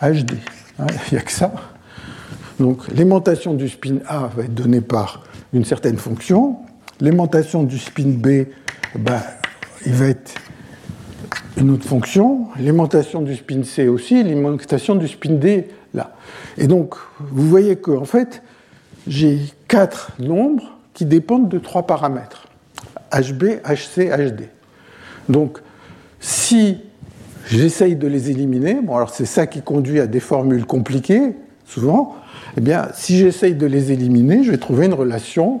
HD. Hein, il n'y a que ça. Donc, l'aimantation du spin A va être donnée par une certaine fonction, L'aimantation du spin B, ben, il va être une autre fonction. L'aimantation du spin C aussi, l'aimantation du spin D là. Et donc, vous voyez qu'en fait, j'ai quatre nombres qui dépendent de trois paramètres HB, HC, HD. Donc, si j'essaye de les éliminer. Bon, alors c'est ça qui conduit à des formules compliquées, souvent. Eh bien, si j'essaye de les éliminer, je vais trouver une relation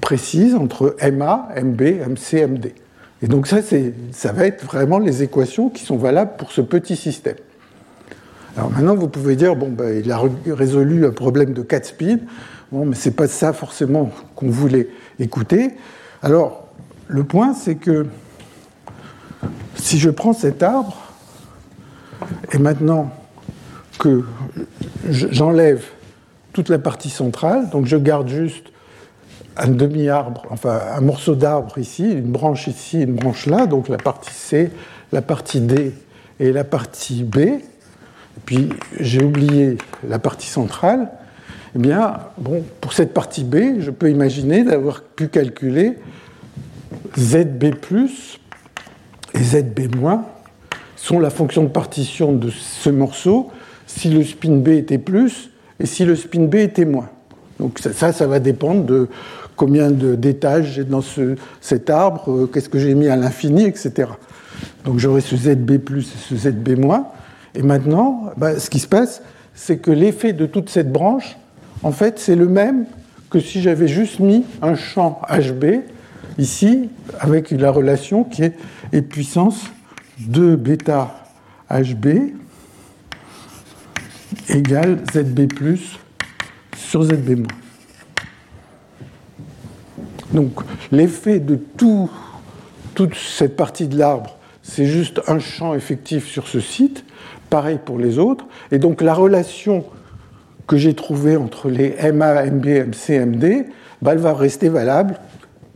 précise entre MA, MB, MC, MD. Et donc ça, ça va être vraiment les équations qui sont valables pour ce petit système. Alors maintenant, vous pouvez dire, bon, ben, il a résolu un problème de 4 speed. Bon, mais ce n'est pas ça forcément qu'on voulait écouter. Alors, le point, c'est que si je prends cet arbre, et maintenant que j'enlève toute la partie centrale, donc je garde juste un demi-arbre, enfin un morceau d'arbre ici, une branche ici, une branche là, donc la partie C, la partie D et la partie B, et puis j'ai oublié la partie centrale, eh bien, pour cette partie B, je peux imaginer d'avoir pu calculer ZB et ZB- sont la fonction de partition de ce morceau si le spin B était plus et si le spin B était moins. Donc ça, ça va dépendre de combien d'étages j'ai dans ce, cet arbre, euh, qu'est-ce que j'ai mis à l'infini, etc. Donc j'aurai ce ZB plus et ce ZB moins. Et maintenant, bah, ce qui se passe, c'est que l'effet de toute cette branche, en fait, c'est le même que si j'avais juste mis un champ HB ici, avec la relation qui est E puissance de bêta HB égale ZB plus sur ZB moins. Donc l'effet de tout, toute cette partie de l'arbre, c'est juste un champ effectif sur ce site, pareil pour les autres, et donc la relation que j'ai trouvée entre les MA, MB, MC, MD, bah, elle va rester valable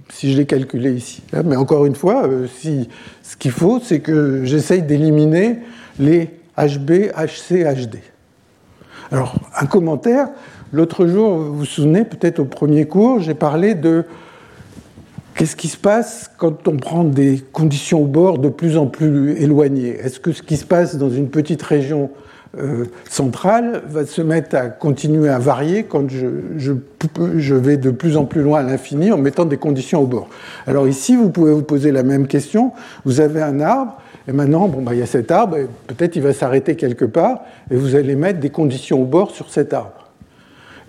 si je l'ai calculé ici. Mais encore une fois, euh, si, ce qu'il faut, c'est que j'essaye d'éliminer les HB, HC, HD. Alors, un commentaire. L'autre jour, vous vous souvenez, peut-être au premier cours, j'ai parlé de qu'est-ce qui se passe quand on prend des conditions au bord de plus en plus éloignées? Est-ce que ce qui se passe dans une petite région euh, centrale va se mettre à continuer à varier quand je, je, vais de plus en plus loin à l'infini en mettant des conditions au bord? Alors ici, vous pouvez vous poser la même question. Vous avez un arbre, et maintenant, bon, bah, il y a cet arbre, peut-être il va s'arrêter quelque part, et vous allez mettre des conditions au bord sur cet arbre.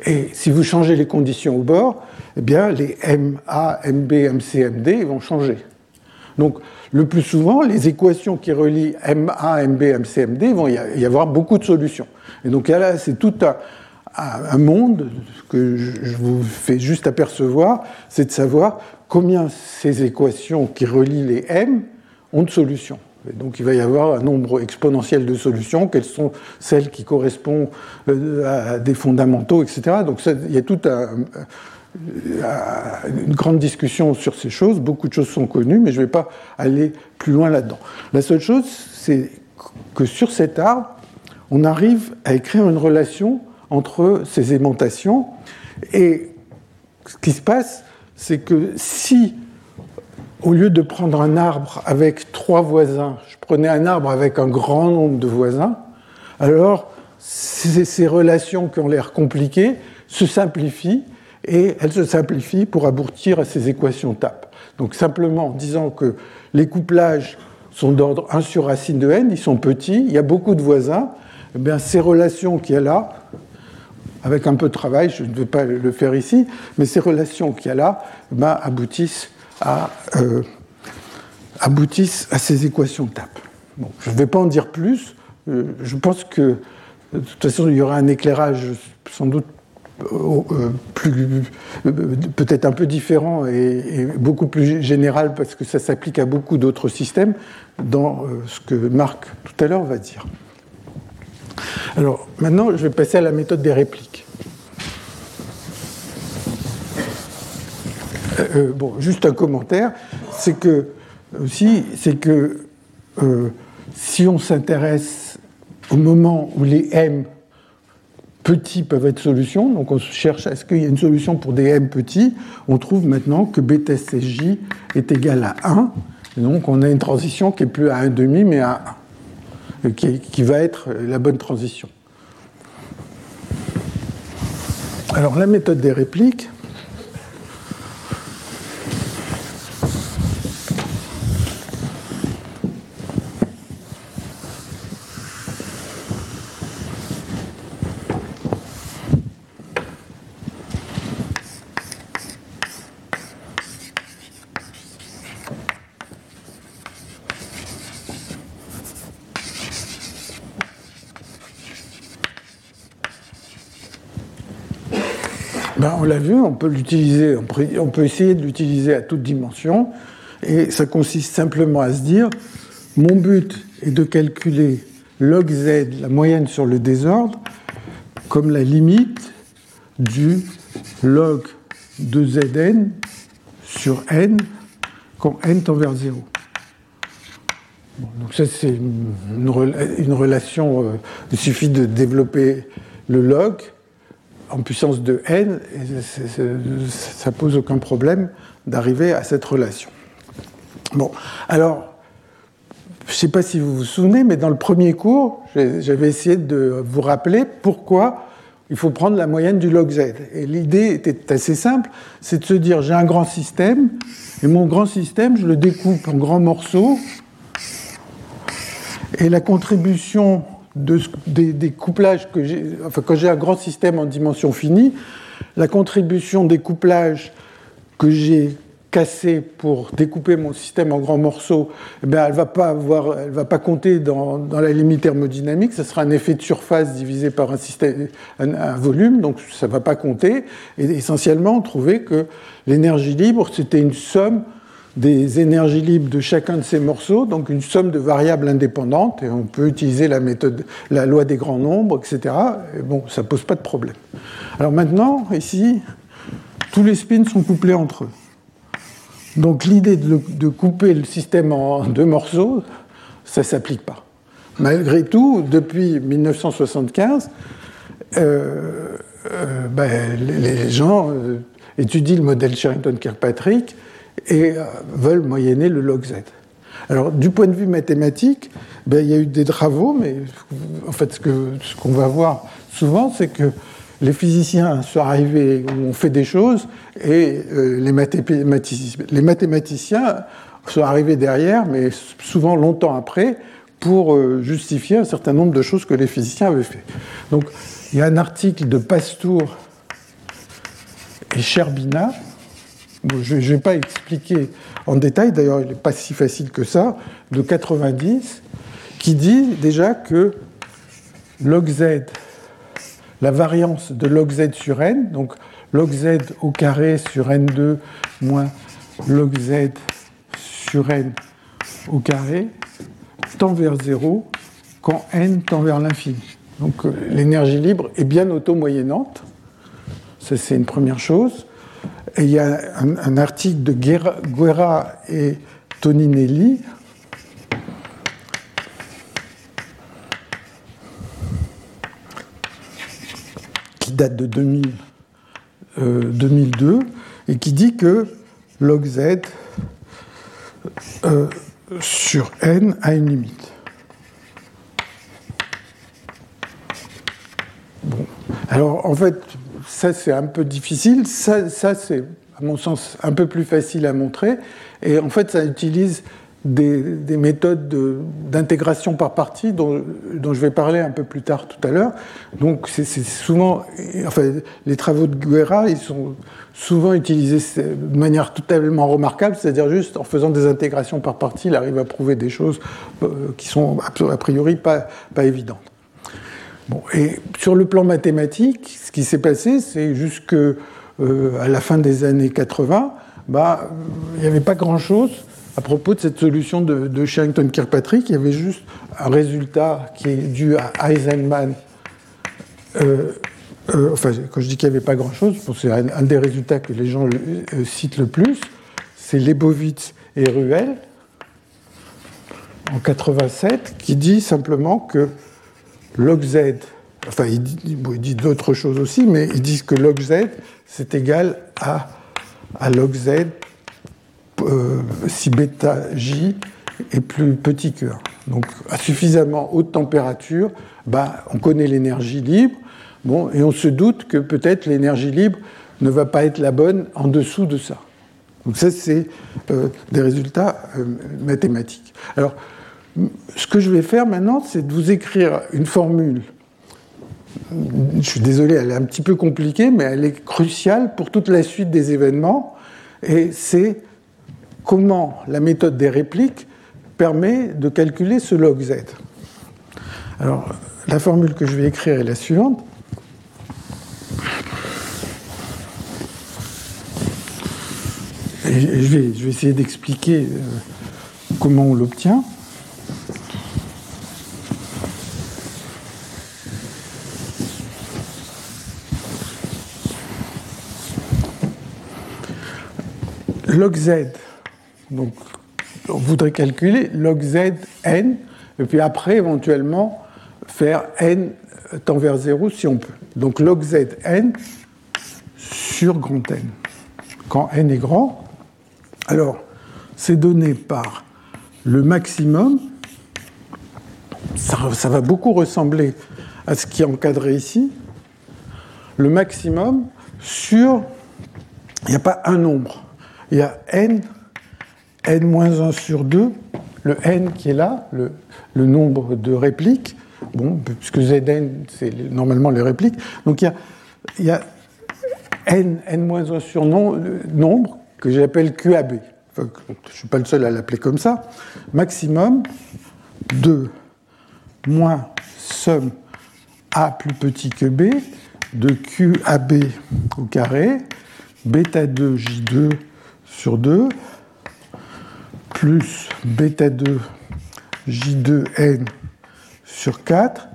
Et si vous changez les conditions au bord, eh bien, les MA, MB, MC, MD vont changer. Donc, le plus souvent, les équations qui relient MA, MB, MC, MD, vont y avoir beaucoup de solutions. Et donc là, c'est tout un, monde que je vous fais juste apercevoir, c'est de savoir combien ces équations qui relient les M ont de solutions. Donc il va y avoir un nombre exponentiel de solutions, quelles sont celles qui correspondent euh, à des fondamentaux, etc. Donc il y a tout un, une grande discussion sur ces choses, beaucoup de choses sont connues, mais je ne vais pas aller plus loin là-dedans. La seule chose, c'est que sur cet arbre, on arrive à écrire une relation entre ces aimantations, et ce qui se passe, c'est que si, au lieu de prendre un arbre avec trois voisins, je prenais un arbre avec un grand nombre de voisins, alors ces relations qui ont l'air compliquées se simplifient et elle se simplifie pour aboutir à ces équations TAP. Donc simplement en disant que les couplages sont d'ordre 1 sur racine de n, ils sont petits, il y a beaucoup de voisins, eh bien, ces relations qu'il y a là, avec un peu de travail, je ne vais pas le faire ici, mais ces relations qu'il y a là eh aboutissent, euh, aboutissent à ces équations TAP. Bon, je ne vais pas en dire plus, euh, je pense que de toute façon, il y aura un éclairage sans doute euh, peut-être un peu différent et, beaucoup plus général parce que ça s'applique à beaucoup d'autres systèmes dans ce que Marc tout à l'heure va dire. Alors maintenant, je vais passer à la méthode des répliques. Euh, bon, juste un commentaire, c'est que aussi, c'est que si on s'intéresse au moment où les M petits peuvent être solutions. Donc on cherche est-ce qu'il y a une solution pour des m petits. On trouve maintenant que BTSJ est égal à 1. Et donc on a une transition qui est plus à 1,5 mais à 1, qui, qui va être la bonne transition. Alors la méthode des répliques. Ben, On l'a vu, on peut l'utiliser, on peut essayer de l'utiliser à toute dimension, et ça consiste simplement à se dire, mon but est de calculer log z, la moyenne sur le désordre, comme la limite du log de zn sur n quand n tend vers 0. donc ça c'est une, relation, euh, il suffit de développer le log en puissance de n, et ça pose aucun problème d'arriver à cette relation. Bon, alors, je ne sais pas si vous vous souvenez, mais dans le premier cours, j'avais essayé de vous rappeler pourquoi il faut prendre la moyenne du log z. Et l'idée était assez simple, c'est de se dire j'ai un grand système, et mon grand système, je le découpe en grands morceaux, et la contribution des, couplages que j'ai, enfin quand j'ai un grand système en dimension finie, la contribution des couplages que j'ai cassés pour découper mon système en grands morceaux, eh bien, elle ne va, pas va pas compter dans, la limite thermodynamique, ce sera un effet de surface divisé par un, système, un, volume, donc ça ne va pas compter. Et essentiellement, on trouvait que l'énergie libre, c'était une somme des énergies libres de chacun de ces morceaux, donc une somme de variables indépendantes, et on peut utiliser la loi des grands nombres, etc. Et bon, ça ne pose pas de problème. Alors maintenant, ici, tous les spins sont couplés entre eux. Donc l'idée de, couper le système en deux morceaux, ça s'applique pas. Malgré tout, depuis 1975, euh, euh, ben, les, gens euh, étudient le modèle Sherrington-Kirkpatrick et euh, veulent moyenner le log z. Alors, du point de vue mathématique, ben, il y a eu des travaux, mais en fait, ce qu'on va voir souvent, c'est que les physiciens sont arrivés, ont fait des choses, et euh, les, mathématiciens, sont arrivés derrière, mais souvent longtemps après, pour euh, justifier un certain nombre de choses que les physiciens avaient fait. Donc, il y a un article de Pastour et Je ne vais pas expliquer en détail, d'ailleurs il n'est pas si facile que ça, de 90, qui dit déjà que log z, la variance de log z sur n, donc log z au carré sur n2 moins log z sur n au carré, tend vers 0 quand n tend vers l'infini. Donc euh, l'énergie libre est bien auto-moyennante. Ça, c'est une première chose. Et il y a un, article de Guerra et Toninelli qui date de 2000, 2002 euh, et qui dit que log z euh, sur n a une limite. Bon. Alors en fait, ça c'est un peu difficile, ça, c'est à mon sens un peu plus facile à montrer, et en fait ça utilise des, méthodes d'intégration par partie dont, je vais parler un peu plus tard tout à l'heure. Donc c'est souvent, enfin les travaux de Guerra, ils sont souvent utilisés de manière totalement remarquable, c'est-à-dire juste en faisant des intégrations par partie, il arrive à prouver des choses euh, qui sont a priori pas, pas évidentes. Et sur le plan mathématique, ce qui s'est passé, c'est jusque euh, à la fin des années 80, bah, il n'y avait pas grand-chose à propos de cette solution de, Sherrington-Kirkpatrick. Il y avait juste un résultat qui est dû à Eisenman. Euh, euh, enfin, quand je dis qu'il n'y avait pas grand-chose, c'est un, des résultats que les gens citent le plus, c'est Lebowitz et Ruel en 87, qui dit simplement que log z, enfin il dit, d'autres choses aussi, mais ils disent que log z, c'est égal à, à log z euh, si bêta j est plus petit que 1. Donc à suffisamment haute température, bah, on connaît l'énergie libre, bon, et on se doute que peut-être l'énergie libre ne va pas être la bonne en dessous de ça. Donc ça, c'est euh, des résultats euh, mathématiques. Alors, ce que je vais faire maintenant, c'est de vous écrire une formule. Je suis désolé, elle est un petit peu compliquée, mais elle est cruciale pour toute la suite des événements. Et c'est comment la méthode des répliques permet de calculer ce log z. Alors, la formule que je vais écrire est la suivante. je vais, je vais essayer d'expliquer comment on l'obtient. Log z, donc on voudrait calculer log z n, et puis après éventuellement faire n tend vers 0 si on peut. Donc log z n sur grand N, quand n est grand. Alors, c'est donné par le maximum, ça, ça, va beaucoup ressembler à ce qui est encadré ici, le maximum sur, il n'y a pas un nombre, il y a n, n-1 sur 2, le n qui est là, le, nombre de répliques, bon, puisque Zn, c'est normalement les répliques, donc il y a, n, n-1 sur nombre que j'appelle QAB. je ne suis pas le seul à l'appeler comme ça. Maximum de moins somme A plus petit que B de QAB au carré, bêta 2 J2 sur 2 plus bêta 2 J2n sur 4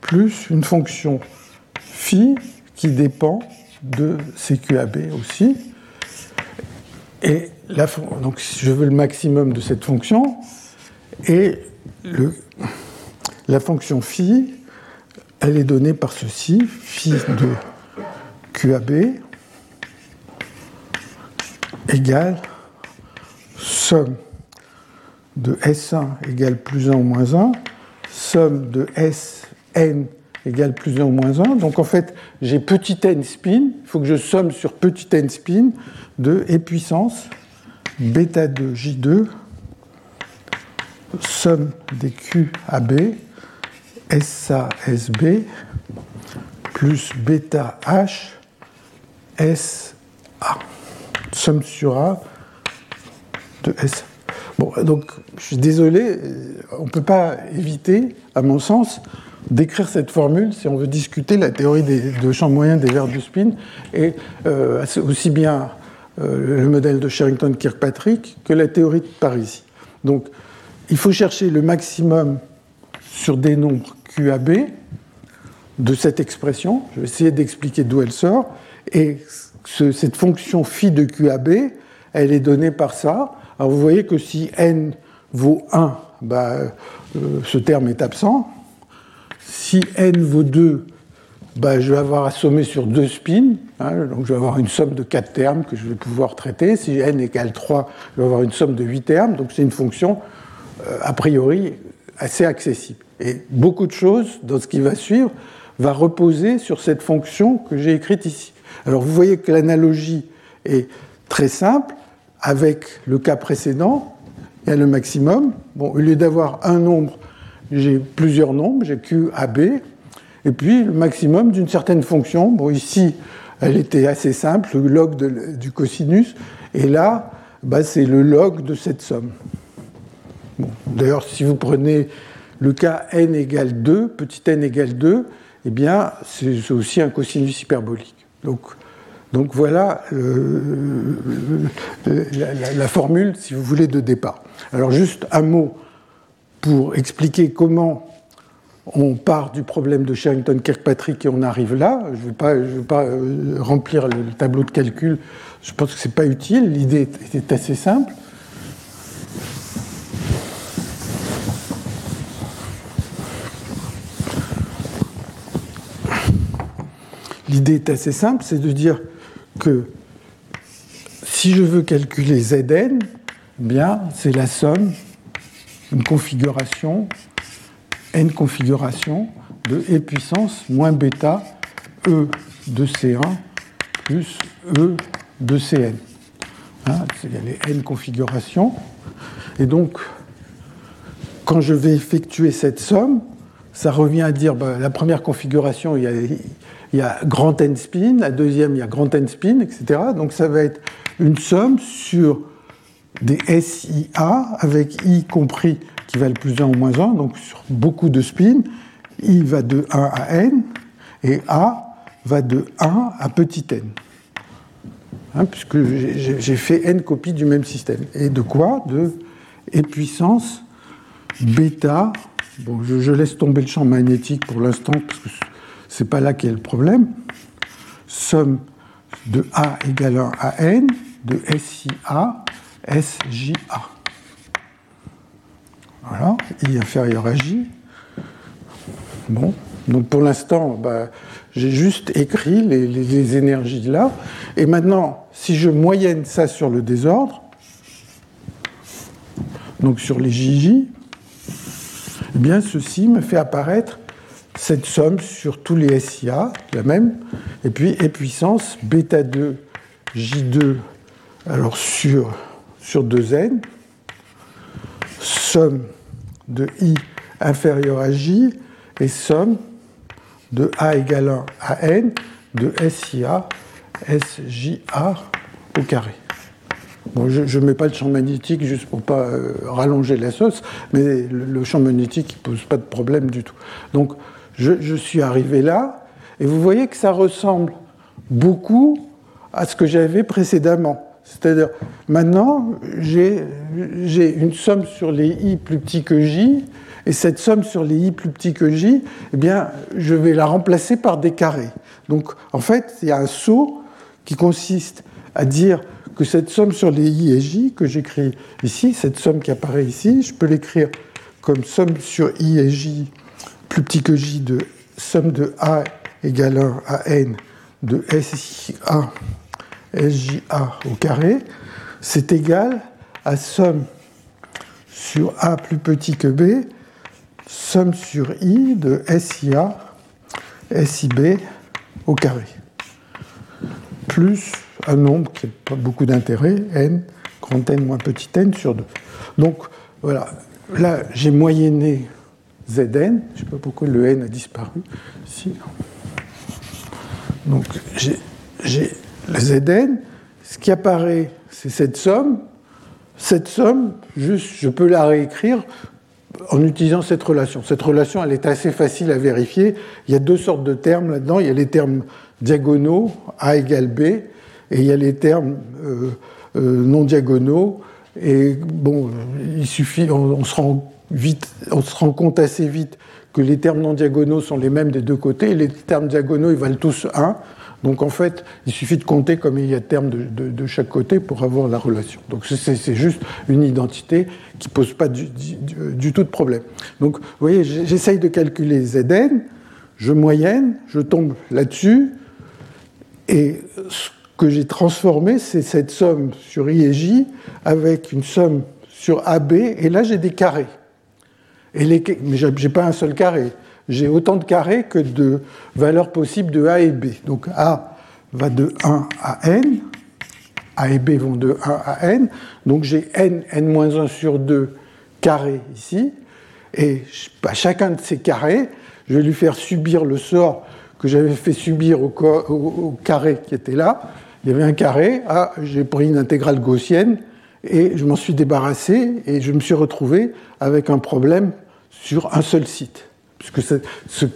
plus une fonction phi qui dépend de CQAB aussi. Et la, donc je veux le maximum de cette fonction et le, la fonction phi, elle est donnée par ceci, phi de QAB égale somme de S1 égale plus 1 ou moins 1, somme de Sn égale plus 1 ou moins 1. Donc en fait, j'ai petit n spin, il faut que je somme sur petit n spin de E puissance bêta de J2, somme des Q AB, SA SB, plus bêta H SA somme sur A de S. Bon, donc je suis désolé, on ne peut pas éviter, à mon sens, d'écrire cette formule si on veut discuter la théorie des, de champ moyen des verres de spin et euh, aussi bien euh, le modèle de Sherrington-Kirkpatrick que la théorie de Parisi. Donc il faut chercher le maximum sur des nombres QAB de cette expression. Je vais essayer d'expliquer d'où elle sort. Et cette fonction phi de QAB, elle est donnée par ça. Alors vous voyez que si n vaut 1, bah, euh, ce terme est absent. Si n vaut 2, bah, je vais avoir à sommer sur deux spins, hein, donc je vais avoir une somme de 4 termes que je vais pouvoir traiter. Si n égale 3, je vais avoir une somme de 8 termes, donc c'est une fonction euh, a priori assez accessible. Et beaucoup de choses dans ce qui va suivre va reposer sur cette fonction que j'ai écrite ici. Alors vous voyez que l'analogie est très simple. Avec le cas précédent, il y a le maximum. Bon, au lieu d'avoir un nombre, j'ai plusieurs nombres, j'ai Q, A, B, et puis le maximum d'une certaine fonction. Bon, ici, elle était assez simple, le log du cosinus, et là, bah, c'est le log de cette somme. D'ailleurs, si vous prenez le cas n égale 2, petit n égale 2, eh bien, c'est aussi un cosinus hyperbolique. Donc, donc voilà la, formule, si vous voulez, de départ. Alors juste un mot pour expliquer comment on part du problème de Sherrington-Kirkpatrick et on arrive là. Je ne vais pas, vais pas euh, remplir le tableau de calcul, je pense que ce n'est pas utile. L'idée est assez simple. L'idée est assez simple, c'est de dire que si je veux calculer Zn, eh bien c'est la somme, une configuration, n configuration de e puissance moins bêta e de C1 plus e de Cn. Il y a les n configurations. Et donc, quand je vais effectuer cette somme, ça revient à dire ben, la première configuration, il y a il y a grand n spin, la deuxième, il y a grand n spin, etc. Donc ça va être une somme sur des SIA avec I compris qui valent plus 1 ou moins 1, donc sur beaucoup de spins, I va de 1 à n et A va de 1 à petit n. hein, puisque j'ai fait n copies du même système. Et de quoi? De e puissance bêta. Bon, je, laisse tomber le champ magnétique pour l'instant, parce que c'est pas là qu'est le problème. Somme de A égale 1 à N de SIA, SJA. Voilà, I inférieur à J. Bon, donc pour l'instant, bah, j'ai juste écrit les, énergies là. Et maintenant, si je moyenne ça sur le désordre, donc sur les JJ, eh bien ceci me fait apparaître cette somme sur tous les SIA, la même, et puis et puissance bêta 2 J2 alors sur, sur 2n, somme de i inférieur à j et somme de A égale 1 à N de SIA, SJA au carré. Bon, je ne mets pas le champ magnétique juste pour ne pas euh, rallonger la sauce, mais le, champ magnétique ne pose pas de problème du tout. Donc je, suis arrivé là, et vous voyez que ça ressemble beaucoup à ce que j'avais précédemment. C'est-à-dire, maintenant, j'ai une somme sur les i plus petits que j, et cette somme sur les i plus petits que j, eh bien, je vais la remplacer par des carrés. Donc, en fait, il y a un saut qui consiste à dire que cette somme sur les i et j, que j'écris ici, cette somme qui apparaît ici, je peux l'écrire comme somme sur i et j plus petit que j de somme de a égale 1 à n de SIA, SJA au carré, c'est égal à somme sur A plus petit que B somme sur i de SIA, SIB au carré, plus un nombre qui n'a pas beaucoup d'intérêt, n, grand n moins petit n sur 2. Donc voilà, là j'ai moyenné Zn, je ne sais pas pourquoi le n a disparu. Donc j'ai le Zn, ce qui apparaît, c'est cette somme. Cette somme, juste, je peux la réécrire en utilisant cette relation. Cette relation, elle est assez facile à vérifier. Il y a deux sortes de termes là-dedans. Il y a les termes diagonaux, A égale B, et il y a les termes euh, euh, non diagonaux. Et bon, il suffit, on, se rend vite, on se rend compte assez vite que les termes non diagonaux sont les mêmes des deux côtés. Les termes diagonaux, ils valent tous 1. Donc en fait, il suffit de compter comme il y a de termes de, chaque côté pour avoir la relation. Donc c'est juste une identité qui ne pose pas du, tout de problème. Donc vous voyez, j'essaye de calculer Zn, je moyenne, je tombe là-dessus, et ce que j'ai transformé, c'est cette somme sur I et J avec une somme sur AB, et là j'ai des carrés. Mais je n'ai pas un seul carré. J'ai autant de carrés que de valeurs possibles de A et B. Donc A va de 1 à n, A et B vont de 1 à n, donc j'ai n, n-1 sur 2 carrés ici, et à chacun de ces carrés, je vais lui faire subir le sort que j'avais fait subir au, carré qui était là. Il y avait un carré, ah, j'ai pris une intégrale gaussienne, et je m'en suis débarrassé, et je me suis retrouvé avec un problème sur un seul site puisque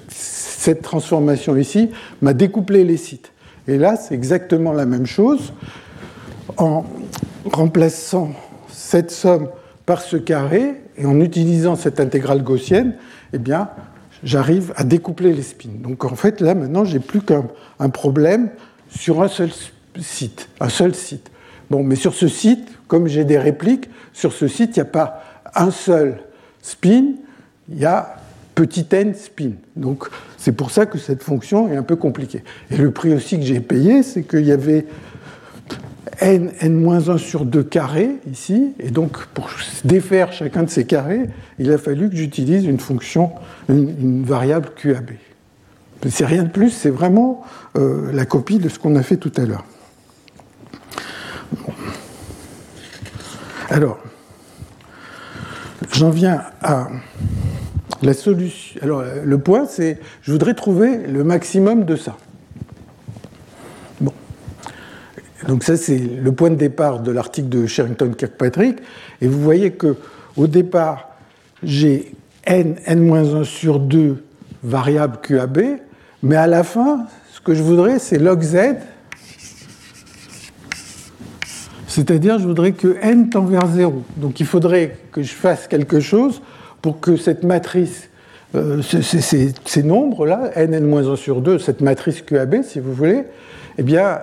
cette, transformation ici m'a découplé les sites. Et là, c'est exactement la même chose. En remplaçant cette somme par ce carré et en utilisant cette intégrale gaussienne, eh bien, j'arrive à découpler les spins. Donc en fait, là maintenant, j'ai plus qu'un problème sur un seul site, un seul site. Bon, mais sur ce site, comme j'ai des répliques, sur ce site, il n'y a pas un seul spin, il y a petit n spin. Donc c'est pour ça que cette fonction est un peu compliquée. Et le prix aussi que j'ai payé, c'est qu'il y avait n, n-1 sur 2 carrés ici, et donc pour défaire chacun de ces carrés, il a fallu que j'utilise une fonction, une, variable QAB. C'est rien de plus, c'est vraiment euh, la copie de ce qu'on a fait tout à l'heure. Alors, j'en viens à la solution. Alors, le point, c'est je voudrais trouver le maximum de ça. Bon. Donc, ça, c'est le point de départ de l'article de Sherrington-Kirkpatrick. Et vous voyez que au départ, j'ai n, n-1 sur 2 variables QAB, mais à la fin, ce que je voudrais, c'est log z C'est-à-dire, je voudrais que n tend vers 0. Donc il faudrait que je fasse quelque chose pour que cette matrice, euh, ces, nombres-là, n, n-1 sur 2, cette matrice QAB, si vous voulez, eh bien,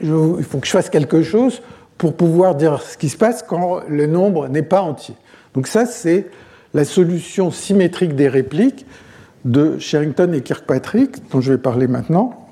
il faut que je fasse quelque chose pour pouvoir dire ce qui se passe quand le nombre n'est pas entier. Donc ça, c'est la solution symétrique des répliques de Sherrington et Kirkpatrick, dont je vais parler maintenant.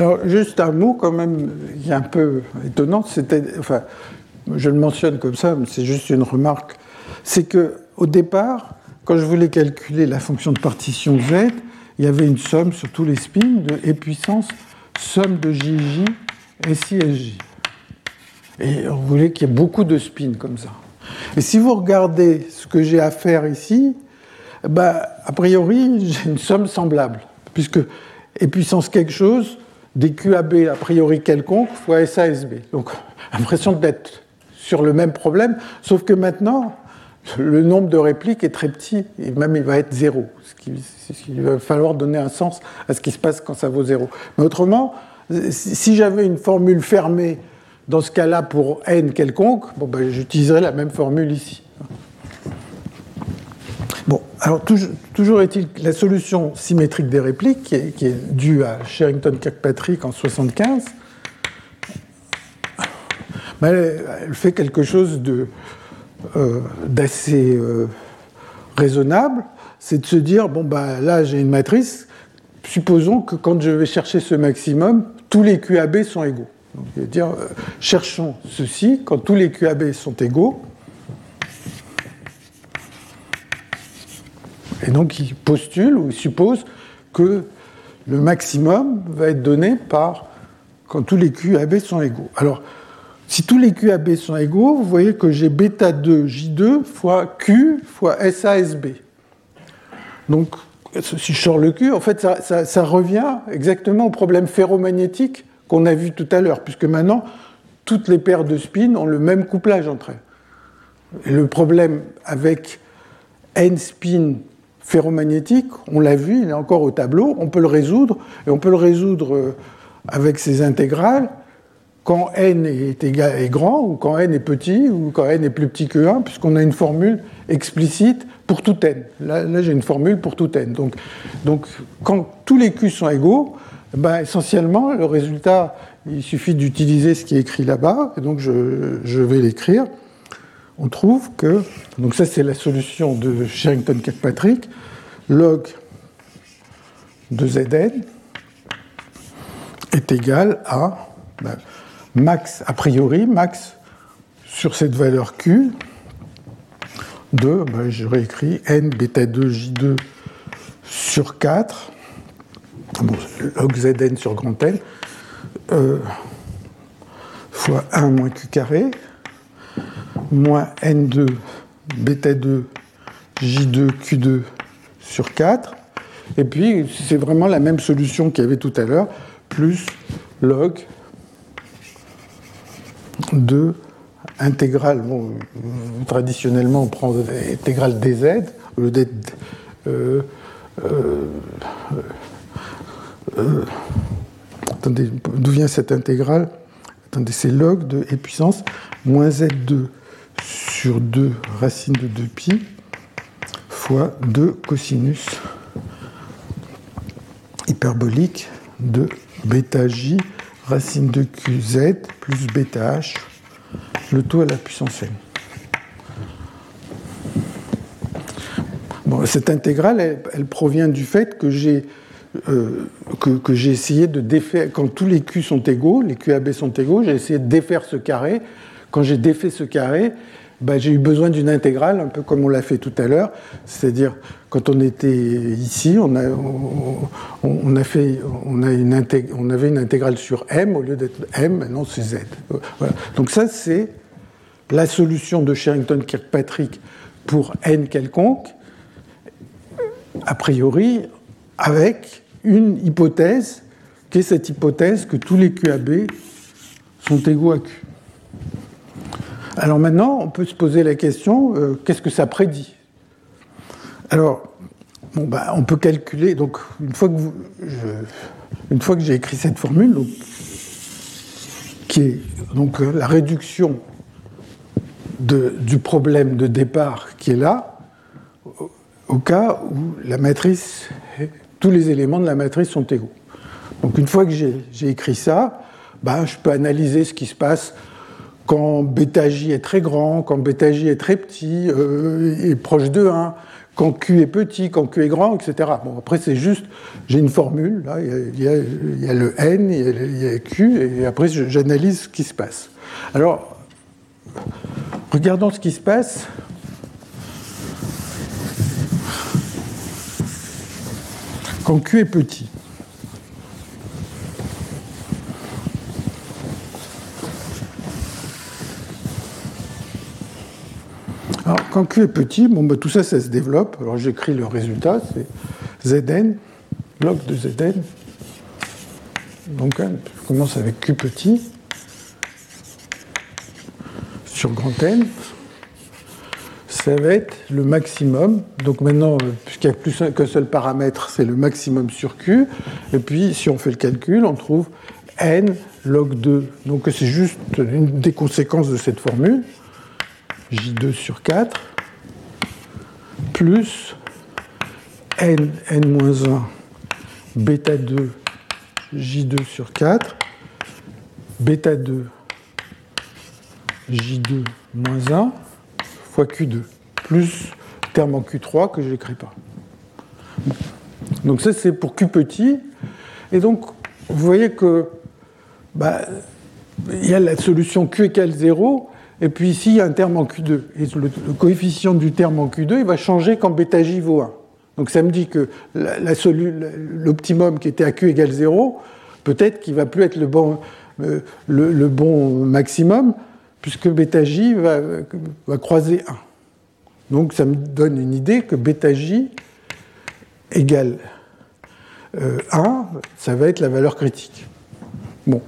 Alors, juste un mot quand même, qui est un peu étonnant, c'était, enfin, je le mentionne comme ça, mais c'est juste une remarque, c'est que au départ, quand je voulais calculer la fonction de partition z, il y avait une somme sur tous les spins de e puissance somme de JJ, SI, SJ. Et on voulait qu'il y ait beaucoup de spins comme ça. Et si vous regardez ce que j'ai à faire ici, bah, a priori, j'ai une somme semblable, puisque e puissance quelque chose des QAB a priori quelconque fois SASB. Donc, l'impression d'être sur le même problème, sauf que maintenant, le nombre de répliques est très petit, et même il va être zéro, ce qui, il va falloir donner un sens à ce qui se passe quand ça vaut zéro. Mais autrement, si j'avais une formule fermée dans ce cas-là pour n quelconque, bon, ben, j'utiliserais la même formule ici. Alors toujours, est-il que la solution symétrique des répliques, qui est, due à Sherrington-Kirkpatrick en 75, ben, elle, fait quelque chose euh, d'assez euh, raisonnable, c'est de se dire, bon, ben, là j'ai une matrice, supposons que quand je vais chercher ce maximum, tous les QAB sont égaux. Euh, cherchons ceci, quand tous les QAB sont égaux, Et donc il postule ou il suppose que le maximum va être donné par quand tous les QAB sont égaux. Alors, si tous les QAB sont égaux, vous voyez que j'ai bêta 2 J2 fois Q fois SASB. Donc, si je sors le Q, en fait, ça, revient exactement au problème ferromagnétique qu'on a vu tout à l'heure, puisque maintenant, toutes les paires de spins ont le même couplage entre elles. Et le problème avec n spin ferromagnétique, on l'a vu, il est encore au tableau, on peut le résoudre, et on peut le résoudre euh, avec ces intégrales quand n est, égal, est grand, ou quand n est petit, ou quand n est plus petit que 1, puisqu'on a une formule explicite pour tout n. Là, j'ai une formule pour tout n. Donc, donc, quand tous les q sont égaux, ben, essentiellement, le résultat, il suffit d'utiliser ce qui est écrit là-bas, et donc je, je vais l'écrire on trouve que, donc ça c'est la solution de Sherrington-Kirkpatrick, log de Zn est égal à ben, max a priori, max sur cette valeur Q de, ben, je réécris n bêta 2 J2 sur 4, log Zn sur grand N, euh, fois 1 moins Q carré, moins N2 bêta 2 J2 Q2 sur 4. Et puis, c'est vraiment la même solution qu'il y avait tout à l'heure, plus log de intégrale. Bon, traditionnellement, on prend intégrale dz, lieu d'être. Euh, euh, euh, attendez, d'où vient cette intégrale? Attendez, c'est log de e puissance moins z2 sur 2 racine de 2pi 2 cosinus hyperbolique de bêta j racine de qz plus bêta h, le tout à la puissance n. Bon, cette intégrale, elle, provient du fait que j'ai euh, que, j'ai essayé de défaire, quand tous les q sont égaux, les QAB sont égaux, j'ai essayé de défaire ce carré. Quand j'ai défait ce carré, bah, j'ai eu besoin d'une intégrale, un peu comme on l'a fait tout à l'heure. C'est-à-dire, quand on était ici, on, a, fait, on avait une intégrale sur m au lieu d'être m, maintenant c'est z. Donc ça, c'est la solution de Sherrington-Kirkpatrick pour n quelconque, a priori, avec une hypothèse, qui est cette hypothèse que tous les QAB sont égaux à Q. Alors maintenant, on peut se poser la question, euh, qu'est-ce que ça prédit? Alors, bah, on peut calculer, donc une fois que, une fois que j'ai écrit cette formule, qui est donc euh, la réduction du problème de départ qui est là, au cas où la matrice, tous les éléments de la matrice sont égaux. Donc une fois que j'ai écrit ça, bah, je peux analyser ce qui se passe quand bêta J est très grand, quand bêta J est très petit, euh, est proche de 1, quand Q est petit, quand Q est grand, etc. Bon, après, c'est juste, j'ai une formule, là, il y, a, le N, il y a, Q, et après, j'analyse ce qui se passe. Alors, regardons ce qui se passe. Quand Q est petit. Alors, quand Q est petit, bon, bah, tout ça, ça se développe. Alors, j'écris le résultat, c'est Zn, bloc de Zn. Donc, hein, je commence avec Q petit sur grand N. Ça va être le maximum. Donc maintenant, puisqu'il n'y a plus qu'un seul paramètre, c'est le maximum sur Q. Et puis, si on fait le calcul, on trouve n log 2. Donc c'est juste une des conséquences de cette formule. J2 sur 4, plus n, n-1, bêta 2, J2 sur 4, bêta 2, J2 moins 1, fois Q2, plus terme en Q3 que je n'écris pas. Donc ça, c'est pour Q petit. Et donc, vous voyez que bah, il y a la solution Q égale 0 et puis ici, il y a un terme en Q2. Et le, coefficient du terme en Q2, il va changer quand bêta J vaut 1. Donc ça me dit que l'optimum qui était à Q égale 0, peut-être qu'il ne va plus être le bon, euh, le, bon maximum, puisque bêta va, croiser 1. Donc ça me donne une idée que bêta J égale 1, euh, ça va être la valeur critique. Bon.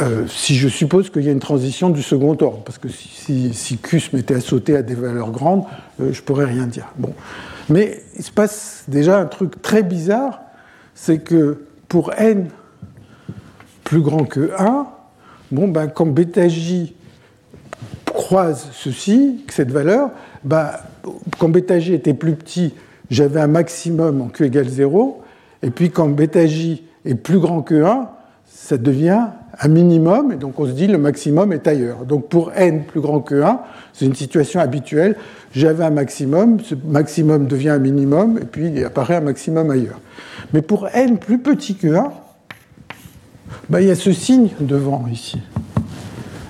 Euh, si je suppose qu'il y a une transition du second ordre, parce que si, Q se mettait à sauter à des valeurs grandes, euh, je ne pourrais rien dire. Bon. Mais il se passe déjà un truc très bizarre, c'est que pour n plus grand que 1, bon, ben, quand bêta j croise ceci, cette valeur, ben, quand bêta j était plus petit, j'avais un maximum en q égale 0, et puis quand bêta j est plus grand que 1, ça devient un minimum, et donc on se dit le maximum est ailleurs. Donc pour n plus grand que 1, c'est une situation habituelle. J'avais un maximum, ce maximum devient un minimum, et puis il apparaît un maximum ailleurs. Mais pour n plus petit que 1, ben, il y a ce signe devant ici.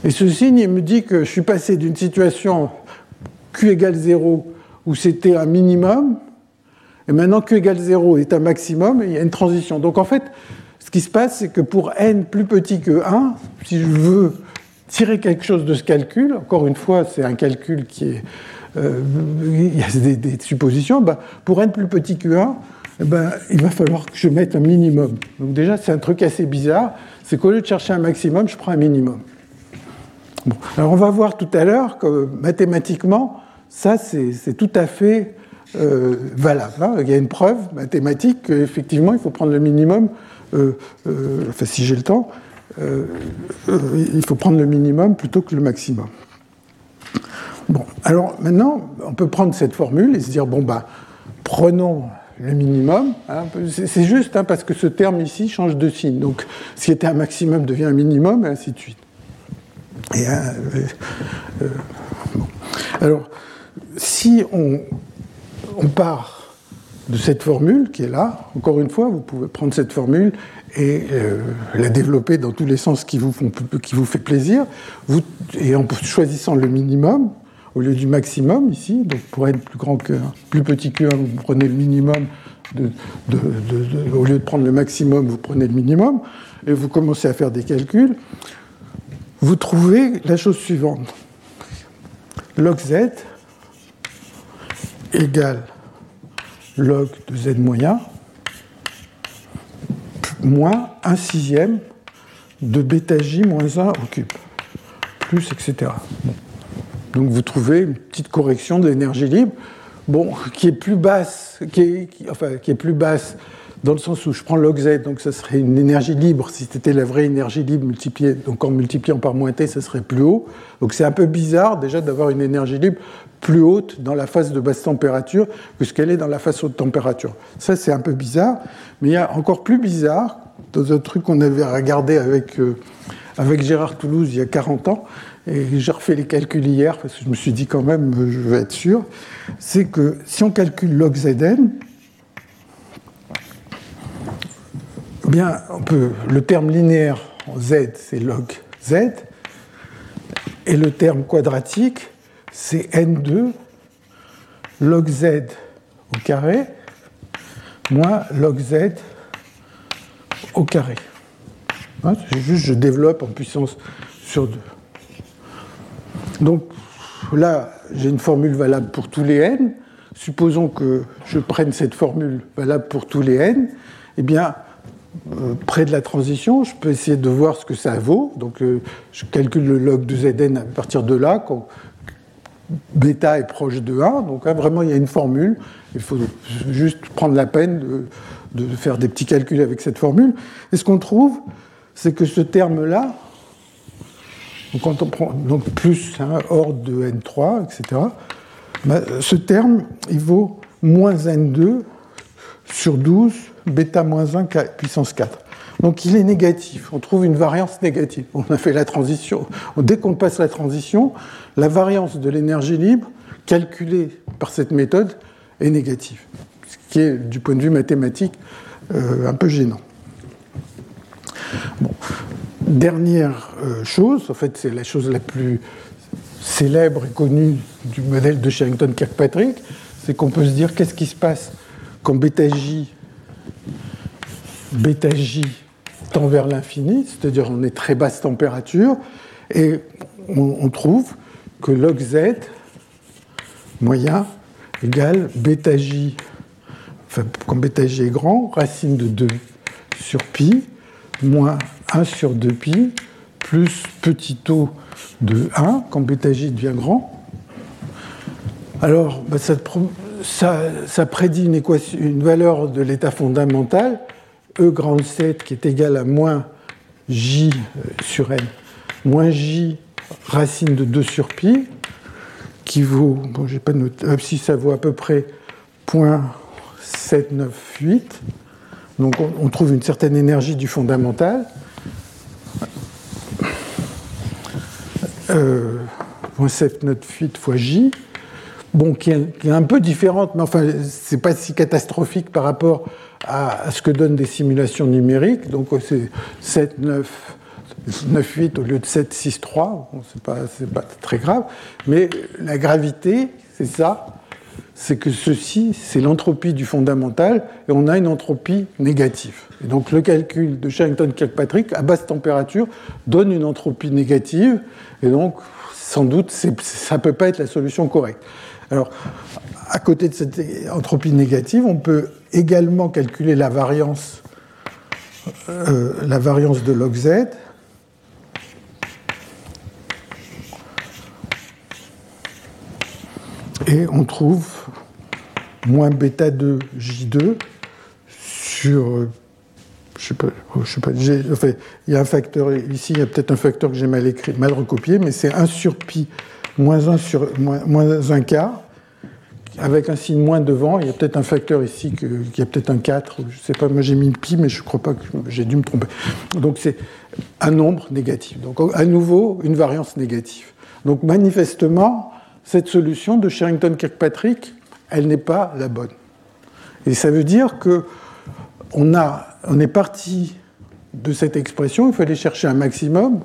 Et ce signe, il me dit que je suis passé d'une situation q égale 0 où c'était un minimum, et maintenant q égale 0 est un maximum, et il y a une transition. Donc en fait, ce qui se passe, c'est que pour n plus petit que 1, si je veux tirer quelque chose de ce calcul, encore une fois, c'est un calcul qui est. Euh, il y a des, suppositions, ben, pour n plus petit que 1, eh ben, il va falloir que je mette un minimum. Donc déjà, c'est un truc assez bizarre, c'est qu'au lieu de chercher un maximum, je prends un minimum. Alors on va voir tout à l'heure que mathématiquement, ça c'est tout à fait euh, valable. Hein. Il y a une preuve mathématique qu'effectivement, il faut prendre le minimum enfin si j'ai le temps, euh, il faut prendre le minimum plutôt que le maximum. Bon, alors maintenant, on peut prendre cette formule et se dire, bon, bah, prenons le minimum. Hein, c'est juste hein, parce que ce terme ici change de signe. Donc, ce qui était un maximum devient un minimum, et ainsi de suite. Et, Alors, si on part de cette formule qui est là. Encore une fois, vous pouvez prendre cette formule et euh, la développer dans tous les sens qui vous, font, qui vous fait plaisir. Et en choisissant le minimum au lieu du maximum ici, donc pour être plus grand que plus petit que 1, vous prenez le minimum. Au lieu de prendre le maximum, vous prenez le minimum et vous commencez à faire des calculs. Vous trouvez la chose suivante log z égale log de z moyen moins 1 sixième de bêta j moins 1 au cube, plus, etc. Donc vous trouvez une petite correction de l'énergie libre, bon, qui est plus basse, qui est, enfin, qui est plus basse dans le sens où je prends log z, donc ça serait une énergie libre, si c'était la vraie énergie libre multipliée, donc en multipliant par moins t, ça serait plus haut. Donc c'est un peu bizarre déjà d'avoir une énergie libre plus haute dans la phase de basse température que ce qu'elle est dans la phase haute température. Ça c'est un peu bizarre, mais il y a encore plus bizarre, dans un truc qu'on avait regardé avec, euh, avec Gérard Toulouse il y a 40 ans, et j'ai refait les calculs hier parce que je me suis dit quand même, je veux être sûr, c'est que si on calcule log zn, bien, le terme linéaire en z, c'est log z, et le terme quadratique, c'est n2 log z au carré moins log z au carré. Hein, c'est juste, je développe en puissance sur 2. Donc là, j'ai une formule valable pour tous les n. Supposons que je prenne cette formule valable pour tous les n. Eh bien, près de la transition, je peux essayer de voir ce que ça vaut. Donc, euh, je calcule le log de Zn à partir de là, quand bêta est proche de 1. Donc, hein, vraiment, il y a une formule. Il faut juste prendre la peine de, faire des petits calculs avec cette formule. Et ce qu'on trouve, c'est que ce terme-là, quand on prend donc plus hein, ordre de n3, etc., bah, ce terme, il vaut moins n2 sur 12 bêta moins 1 puissance 4. Donc il est négatif, on trouve une variance négative. On a fait la transition. Dès qu'on passe la transition, la variance de l'énergie libre calculée par cette méthode est négative, ce qui est du point de vue mathématique euh, un peu gênant. Dernière euh, chose, en fait c'est la chose la plus célèbre et connue du modèle de Sherrington-Kirkpatrick, c'est qu'on peut se dire qu'est-ce qui se passe quand bêta J tend vers l'infini, c'est-à-dire on est très basse température, et on, trouve que log Z moyen égale bêta J, enfin quand bêta J est grand, racine de 2 sur pi, moins 1 sur 2 pi, plus petit taux de 1 quand bêta J devient grand. Alors, bah, ça, ça, prédit une, équation, une valeur de l'état fondamental E grand 7 qui est égal à moins J euh, sur N, moins J racine de 2 sur pi, qui vaut, bon, j'ai pas noté, euh, si ça vaut à peu près 0.798. Donc on, trouve une certaine énergie du fondamental. Euh, 0.798 fois J, bon, qui est, un peu différente, mais enfin, c'est pas si catastrophique par rapport à, ce que donnent des simulations numériques. Donc c'est 7, 9, 9, 8 au lieu de 7, 6, 3. Bon, c'est pas, pas très grave. Mais la gravité, c'est ça. C'est que ceci, c'est l'entropie du fondamental, et on a une entropie négative. Et donc le calcul de Sherrington-Kirkpatrick à basse température donne une entropie négative, et donc sans doute ça ne peut pas être la solution correcte. Alors, à côté de cette entropie négative, on peut également calculer la variance, euh, la variance de log z. Et on trouve moins bêta 2 J2 sur. Je sais pas, je sais pas il y a un facteur ici, il y a peut-être un facteur que j'ai mal écrit, mal recopié, mais c'est 1 sur pi moins 1 sur moins, moins 1 quart avec un signe moins devant. Il y a peut-être un facteur ici, qui y a peut-être un 4, je ne sais pas, moi j'ai mis pi, mais je ne crois pas que j'ai dû me tromper. Donc c'est un nombre négatif. Donc à nouveau, une variance négative. Donc manifestement, cette solution de Sherrington-Kirkpatrick, elle n'est pas la bonne. Et ça veut dire que on, a, on est parti de cette expression, il fallait chercher un maximum.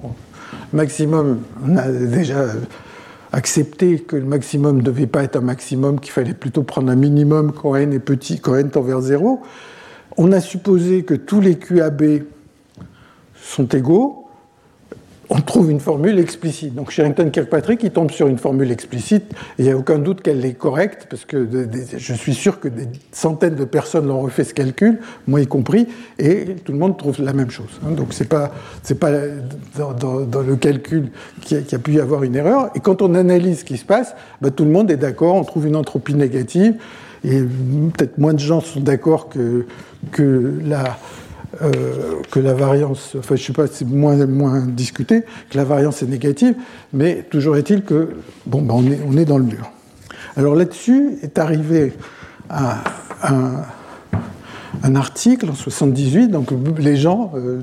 Maximum, on a déjà accepté que le maximum ne devait pas être un maximum, qu'il fallait plutôt prendre un minimum quand n est petit, quand n tend vers 0. On a supposé que tous les QAB sont égaux on trouve une formule explicite. Donc Sherrington Kirkpatrick, il tombe sur une formule explicite, il n'y a aucun doute qu'elle est correcte, parce que je suis sûr que des centaines de personnes l'ont refait ce calcul, moi y compris, et tout le monde trouve la même chose. Hein. Donc c'est pas, c'est pas dans, le calcul qu'il y, a pu y avoir une erreur. Et quand on analyse ce qui se passe, bah, tout le monde est d'accord, on trouve une entropie négative, et peut-être moins de gens sont d'accord que, que la euh, que la variance, enfin je ne sais pas, c'est moins, discuté, que la variance est négative, mais toujours est-il que, bon, ben on, est, dans le mur. Alors là-dessus est arrivé un, un, article en 78, donc les gens, euh,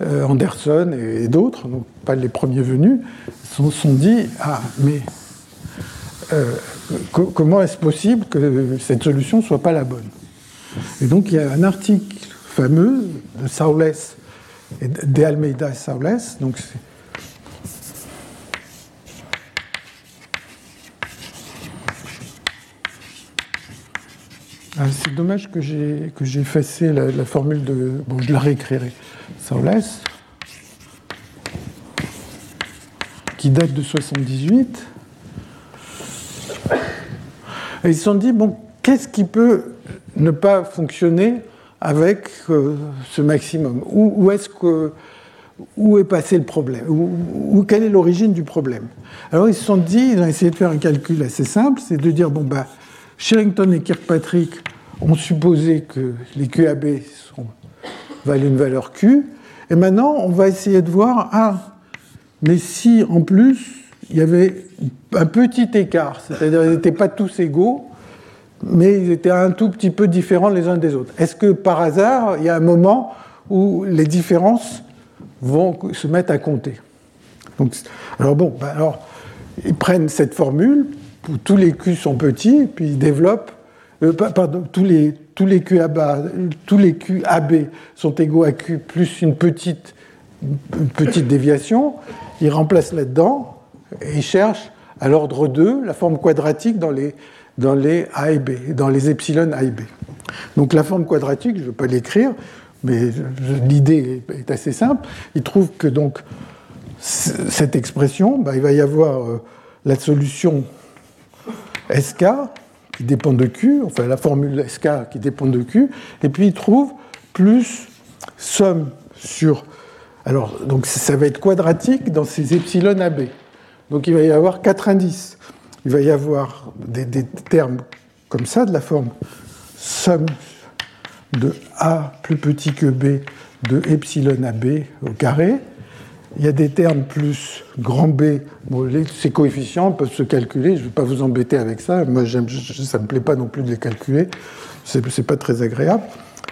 euh Anderson et, d'autres, donc pas les premiers venus, se sont, dit, ah, mais euh, comment est-ce possible que cette solution ne soit pas la bonne? Et donc il y a un article fameux de Saules et de Almeida et Saules. Donc ah, c'est dommage que j'ai effacé la, formule de bon je la réécrirai Saules qui date de 78 et ils se sont dit bon qu'est-ce qui peut ne pas fonctionner avec euh, ce maximum. Où, est passé le problème? Où, Quelle est l'origine du problème? Alors ils se sont dit, ils ont essayé de faire un calcul assez simple, c'est de dire, bon, bah, Sherrington et Kirkpatrick ont supposé que les QAB sont, valent une valeur Q, et maintenant on va essayer de voir, ah, mais si en plus il y avait un petit écart, c'est-à-dire qu'ils n'étaient pas tous égaux, mais ils étaient un tout petit peu différents les uns des autres. Est-ce que par hasard, il y a un moment où les différences vont se mettre à compter? Donc, Alors bon, ben alors, ils prennent cette formule, où tous les Q sont petits, puis ils développent, euh, pardon, tous les, tous les les QAB sont égaux à Q plus une petite, une petite déviation, ils remplacent là-dedans, et ils cherchent à l'ordre 2 la forme quadratique dans les dans les A et B, dans les epsilon A et B. Donc la forme quadratique, je ne veux pas l'écrire, mais l'idée est assez simple. Il trouve que donc cette expression, bah, il va y avoir euh, la solution SK qui dépend de Q, enfin la formule SK qui dépend de Q, et puis il trouve plus somme sur. Alors, donc ça va être quadratique dans ces epsilon AB. Donc il va y avoir quatre indices il va y avoir des, termes comme ça, de la forme somme de A plus petit que B de epsilon AB au carré. Il y a des termes plus grand B. ces coefficients peuvent se calculer. Je ne vais pas vous embêter avec ça. Moi, ça ne me plaît pas non plus de les calculer. Ce n'est pas très agréable.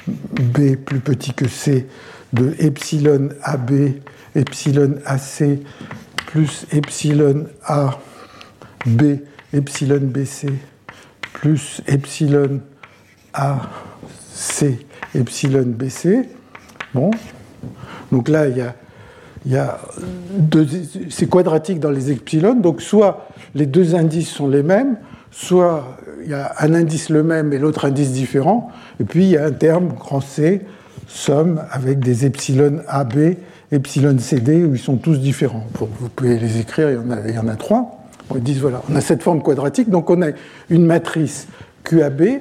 B plus petit que C de epsilon AB, epsilon AC plus epsilon A B epsilon BC plus epsilon AC epsilon BC. Bon, donc là, il y a, c'est quadratique dans les epsilon, donc soit les deux indices sont les mêmes, soit il y a un indice le même et l'autre indice différent, et puis il y a un terme grand C, somme, avec des epsilon AB, epsilon CD, où ils sont tous différents. Vous pouvez les écrire, il y en a trois on dit voilà, on a cette forme quadratique, donc on a une matrice QAB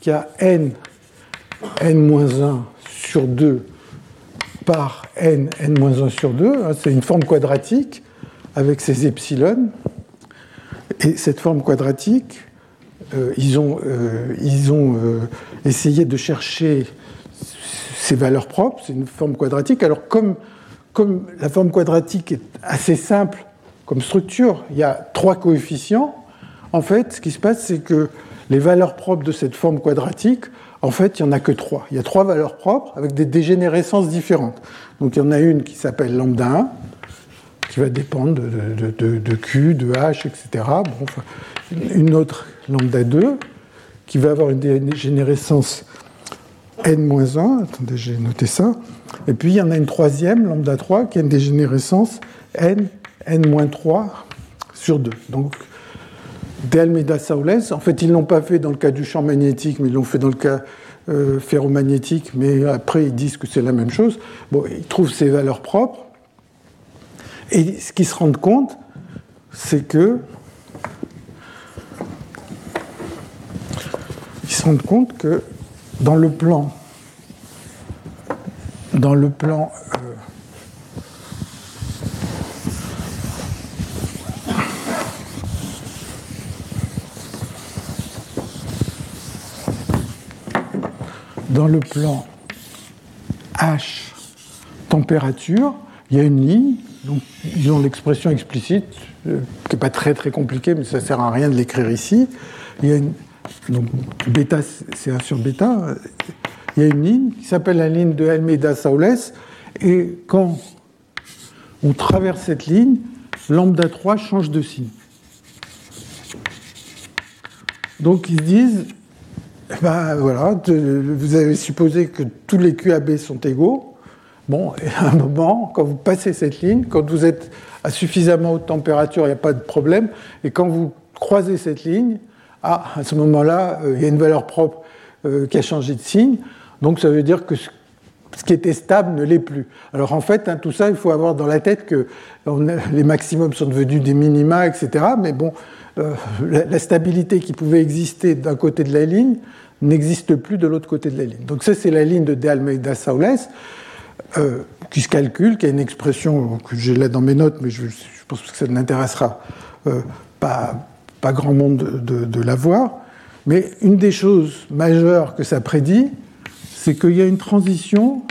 qui a n, n-1 sur 2 par n, n-1 sur 2. Hein, c'est une forme quadratique avec ses epsilon. Et cette forme quadratique, euh, ils ont, euh, ils euh, essayé de chercher ses valeurs propres. C'est une forme quadratique. Alors comme la forme quadratique est assez simple, comme structure, il y a trois coefficients. En fait, ce qui se passe, c'est que les valeurs propres de cette forme quadratique, en fait, il n'y en a que trois. Il y a trois valeurs propres avec des dégénérescences différentes. Donc il y en a une qui s'appelle lambda 1, qui va dépendre de, Q, de H, etc. Bon, une autre lambda 2, qui va avoir une dégénérescence n-1. Attendez, j'ai noté ça. Et puis il y en a une troisième, lambda 3, qui a une dégénérescence n, n-3 sur 2. Donc de Almeida Saules, en fait ils ne l'ont pas fait dans le cas du champ magnétique, mais ils l'ont fait dans le cas euh, ferromagnétique, mais après ils disent que c'est la même chose. Bon, ils trouvent ces valeurs propres. Et ce qu'ils se rendent compte, c'est que ils se rendent compte que dans le plan dans le plan euh, dans le plan H température, il y a une ligne, donc ils ont l'expression explicite, euh, qui n'est pas très très compliquée, mais ça ne sert à rien de l'écrire ici. Il y a une, donc bêta, c'est 1 sur bêta, il y a une ligne qui s'appelle la ligne de Almeida-Saules, et quand on traverse cette ligne, lambda 3 change de signe. Donc ils disent, ben voilà, vous avez supposé que tous les QAB sont égaux. Bon, à un moment, quand vous passez cette ligne, quand vous êtes à suffisamment haute température, il n'y a pas de problème. Et quand vous croisez cette ligne, ah, à ce moment-là, euh, il y a une valeur propre euh, qui a changé de signe. Donc ça veut dire que ce qui était stable ne l'est plus. Alors en fait, hein, tout ça, il faut avoir dans la tête que les maximums sont devenus des minima, etc. Mais bon, euh, la, stabilité qui pouvait exister d'un côté de la ligne n'existe plus de l'autre côté de la ligne. Donc ça, c'est la ligne de De Almeida Saules, euh, qui se calcule, qui a une expression que j'ai là dans mes notes, mais je, pense que ça n'intéressera euh, pas, pas, grand monde de, de la voir. Mais une des choses majeures que ça prédit, c'est qu'il y a une transition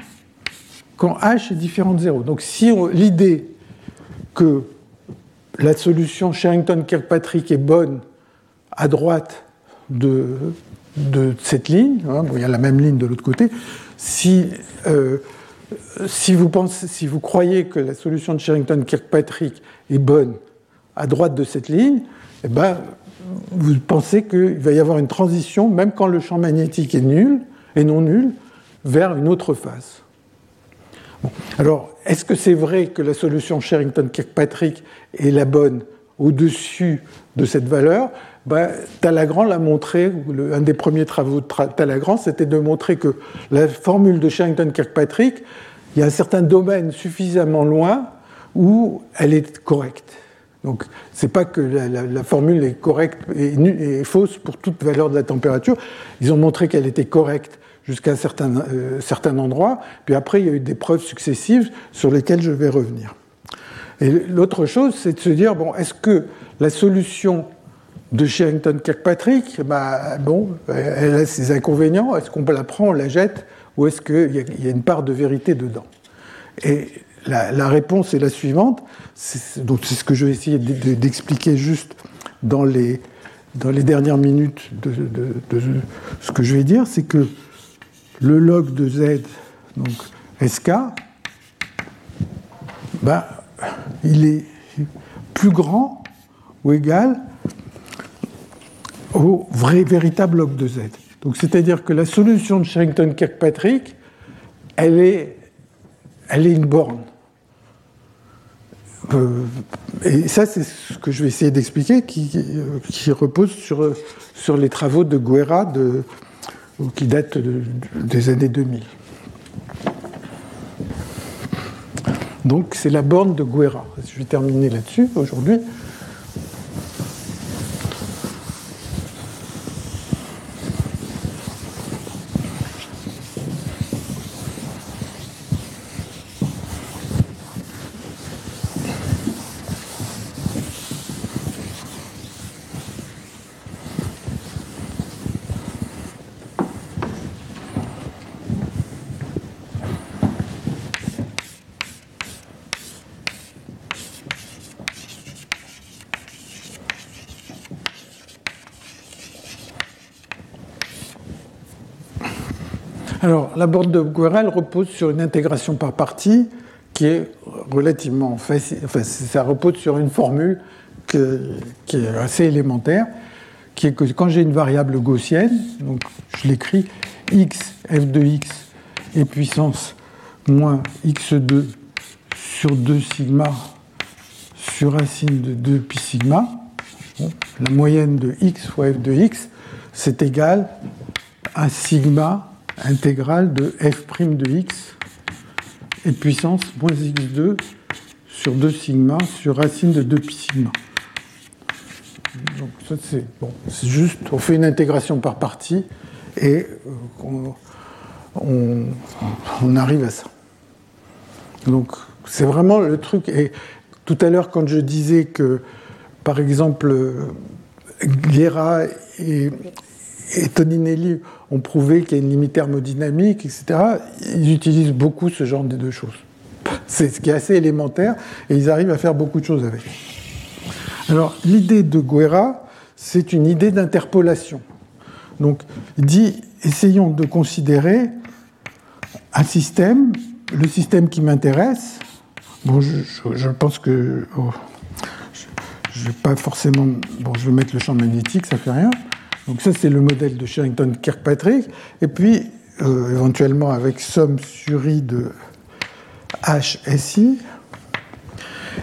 quand h est différent de 0. Donc si l'idée que la solution Sherrington-Kirkpatrick est bonne à droite de, cette ligne, hein, il y a la même ligne de l'autre côté, si, euh, vous croyez que la solution de Sherrington-Kirkpatrick est bonne à droite de cette ligne, eh ben, vous pensez qu'il va y avoir une transition, même quand le champ magnétique est nul, et non nul, vers une autre Alors, est-ce que c'est vrai que la solution Sherrington-Kirkpatrick est la bonne au-dessus de cette valeur? Ben, Talagrand l'a montré, un des premiers travaux de Talagrand, c'était de montrer que la formule de Sherrington-Kirkpatrick, il y a un certain domaine suffisamment loin où elle est correcte. Donc, ce n'est pas que la, formule est correcte et, fausse pour toute valeur de la température. Ils ont montré qu'elle était correcte jusqu'à un certain, euh, certain endroit. Puis après, il y a eu des preuves successives sur lesquelles je vais revenir. Et l'autre chose, c'est de se dire, bon, est-ce que la solution de Sherrington-Kirkpatrick, bah, bon, elle a ses inconvénients, est-ce qu'on la prend, on la jette, ou est-ce qu'il y, a une part de vérité dedans? Et la, réponse est la suivante, donc c'est ce que je vais essayer d'expliquer juste dans les, dans les dernières minutes de, de ce que je vais dire, c'est que le log de z, donc sk, ben, il est plus grand ou égal au vrai, véritable log de z. Donc c'est-à-dire que la solution de Sherrington-Kirkpatrick, elle est, elle est une borne. Euh, et ça, c'est ce que je vais essayer d'expliquer, qui, qui, repose sur, sur les travaux de Guerra de, qui date des années 2000. Donc c'est la borne de Guerra. Je vais terminer là-dessus aujourd'hui. Alors, la borne de Guerel repose sur une intégration par partie qui est relativement facile. Enfin, ça repose sur une formule qui est assez élémentaire, qui est que quand j'ai une variable gaussienne, donc je l'écris x f de x et puissance moins x2 sur 2 sigma sur racine de 2 pi sigma, la moyenne de x fois f de x, c'est égal à sigma intégral de f' de x et puissance moins x2 sur 2 sigma sur racine de 2 pi sigma. Donc ça c'est bon, c'est juste, on fait une intégration par partie et euh, on, on, arrive à ça. Donc c'est vraiment le truc. Et tout à l'heure quand je disais que, par exemple, Guerra et, et Toninelli ont prouvé qu'il y a une limite thermodynamique, etc., ils utilisent beaucoup ce genre de choses. C'est ce qui est assez élémentaire et ils arrivent à faire beaucoup de choses avec. Alors, l'idée de Guerra, c'est une idée d'interpolation. Donc, il dit essayons de considérer un système, le système qui m'intéresse. Bon, je, pense que. Oh, je, vais pas forcément. Bon, je vais mettre le champ magnétique, ça fait rien. Donc, ça, c'est le modèle de Sherrington-Kirkpatrick. Et puis, euh, éventuellement, avec somme sur I de HSI.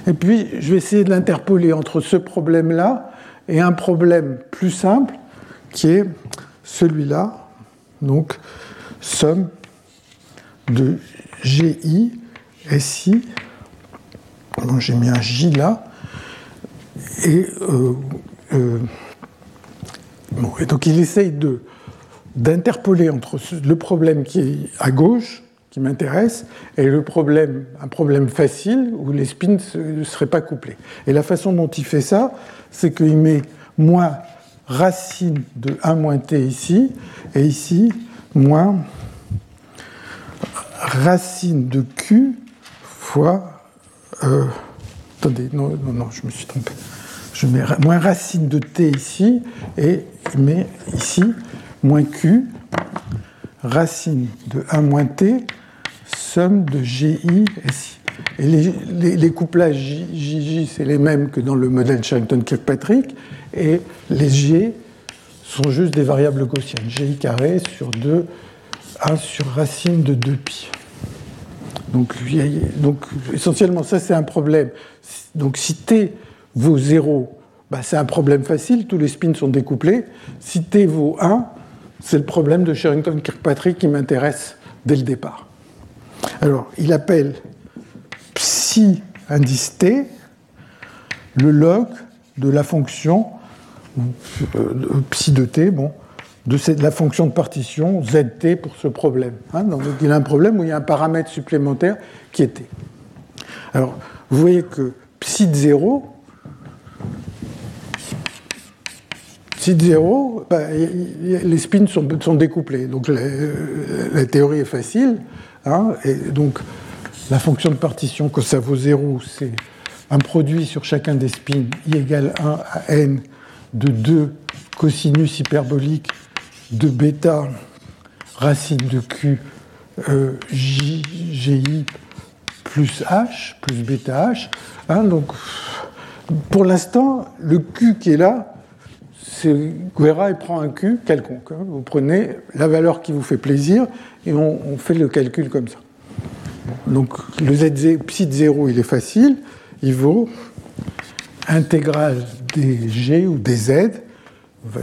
Et puis, je vais essayer de l'interpoler entre ce problème-là et un problème plus simple qui est celui-là, donc somme de GI, SI, j'ai mis un J là, et, euh, euh, et donc il essaye de, d'interpoler entre le problème qui est à gauche qui m'intéresse et le problème, un problème facile où les spins ne seraient pas couplés. Et la façon dont il fait ça, c'est qu'il met moins racine de 1 moins t ici, et ici, moins racine de q fois... Euh, attendez, non, non, non, je me suis trompé. Je mets moins racine de t ici, et met ici moins q, racine de 1 moins t, somme de GI SI. Et les, les, couplages JJ, c'est les mêmes que dans le modèle Sherrington-Kirkpatrick, et les G sont juste des variables gaussiennes. GI carré sur 2, 1 sur racine de 2pi. Donc, donc essentiellement, ça c'est un problème. Donc si T vaut 0, bah, c'est un problème facile, tous les spins sont découplés. Si T vaut 1, c'est le problème de Sherrington-Kirkpatrick qui m'intéresse dès le départ. Alors, il appelle psi indice t le log de la fonction euh, psi de t, bon, de, la fonction de partition zt pour ce problème. Hein. donc il a un problème où il y a un paramètre supplémentaire qui est t. Alors, vous voyez que psi de 0, psi de 0, bah, les spins sont, sont découplés. Donc la, théorie est facile. Hein, donc, la fonction de partition, que ça vaut 0, c'est un produit sur chacun des spins, i égale 1 à n de 2 cosinus hyperboliques de bêta racine de q euh, j, gi plus h, plus bêta h. Hein, donc, pour l'instant, le q qui est là, Guerra il prend un q quelconque. Hein. Vous prenez la valeur qui vous fait plaisir et on, fait le calcul comme ça. Donc le z psi de 0, il est facile, il vaut intégrale des g ou des z, enfin,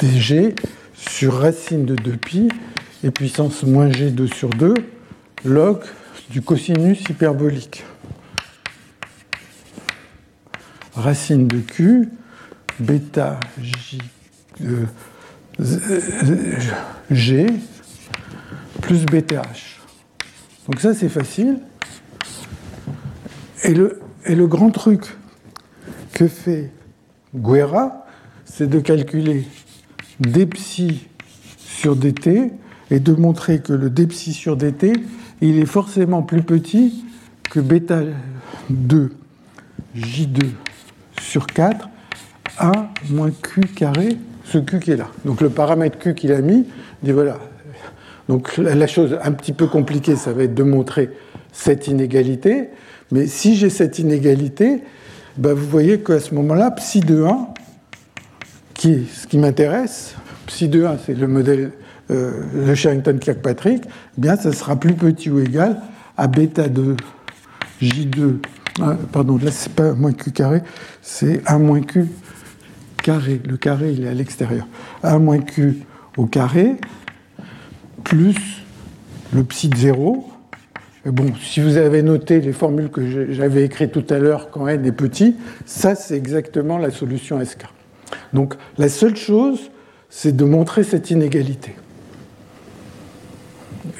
des g sur racine de 2pi et puissance moins g2 sur 2 log du cosinus hyperbolique. Racine de q, bêta j, euh, g plus BTH. Donc ça, c'est facile. Et le, et le grand truc que fait Guerra, c'est de calculer dψ sur dt et de montrer que le dψ sur dt, il est forcément plus petit que bêta 2 j2 sur 4 a moins q carré, ce q qui est là. Donc le paramètre q qu'il a mis, dit voilà, donc la chose un petit peu compliquée, ça va être de montrer cette inégalité. Mais si j'ai cette inégalité, ben vous voyez qu'à ce moment-là, psi de 1, qui, ce qui m'intéresse, psi de 1, c'est le modèle euh, de Sherrington-Kirkpatrick, eh bien, ça sera plus petit ou égal à bêta de J2, ah, pardon, là, c'est pas moins Q carré, c'est 1 moins Q carré. Le carré, il est à l'extérieur. 1 moins Q au carré, plus le psi de 0. bon, si vous avez noté les formules que j'avais écrites tout à l'heure quand n est petit, ça, c'est exactement la solution SK. Donc, la seule chose, c'est de montrer cette inégalité.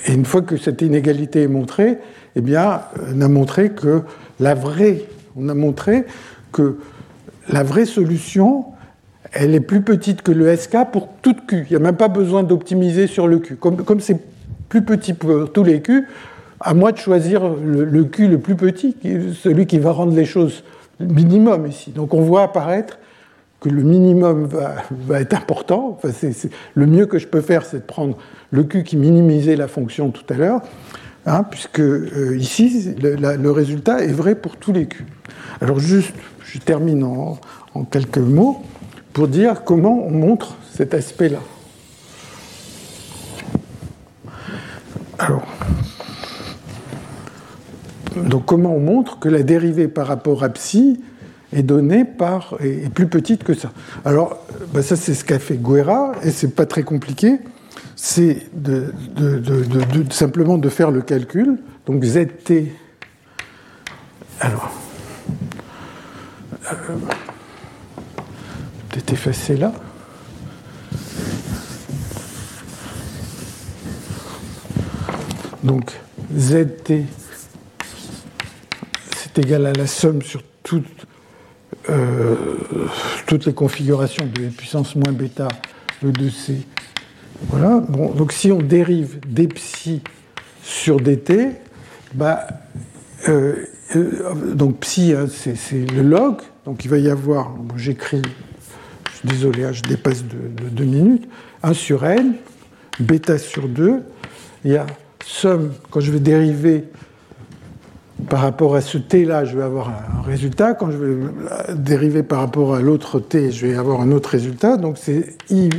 Et une fois que cette inégalité est montrée, eh bien, on a montré que la vraie, on a montré que la vraie solution, elle est plus petite que le SK pour toute Q. Il n'y a même pas besoin d'optimiser sur le Q. Comme c'est plus petit pour tous les Q, à moi de choisir le, le, Q le plus petit, celui qui va rendre les choses minimum ici. Donc on voit apparaître que le minimum va, être important. Enfin, le mieux que je peux faire, c'est de prendre le Q qui minimisait la fonction tout à l'heure, hein, puisque euh, ici, le, résultat est vrai pour tous les Q. Alors juste, je termine en, en quelques mots pour dire comment on montre cet aspect-là. Alors, donc comment on montre que la dérivée par rapport à psi est donnée par est, plus petite que ça. Alors, bah, ça c'est ce qu'a fait Guerra et c'est pas très compliqué. C'est simplement de faire le calcul. Donc ZT. Alors. Peut-être là. Donc ZT, c'est égal à la somme sur toutes euh, les configurations de puissance moins bêta E de C. Voilà. Bon, donc si on dérive des sur dt, bah, euh, euh, donc psi, hein, c'est le log, donc il va y avoir, j'écris, je désolé, hein, je dépasse de, deux minutes, 1 sur n, bêta sur 2, il y a somme, quand je vais dériver par rapport à ce t-là, je vais avoir un résultat. Quand je vais dériver par rapport à l'autre t, je vais avoir un autre résultat. Donc c'est i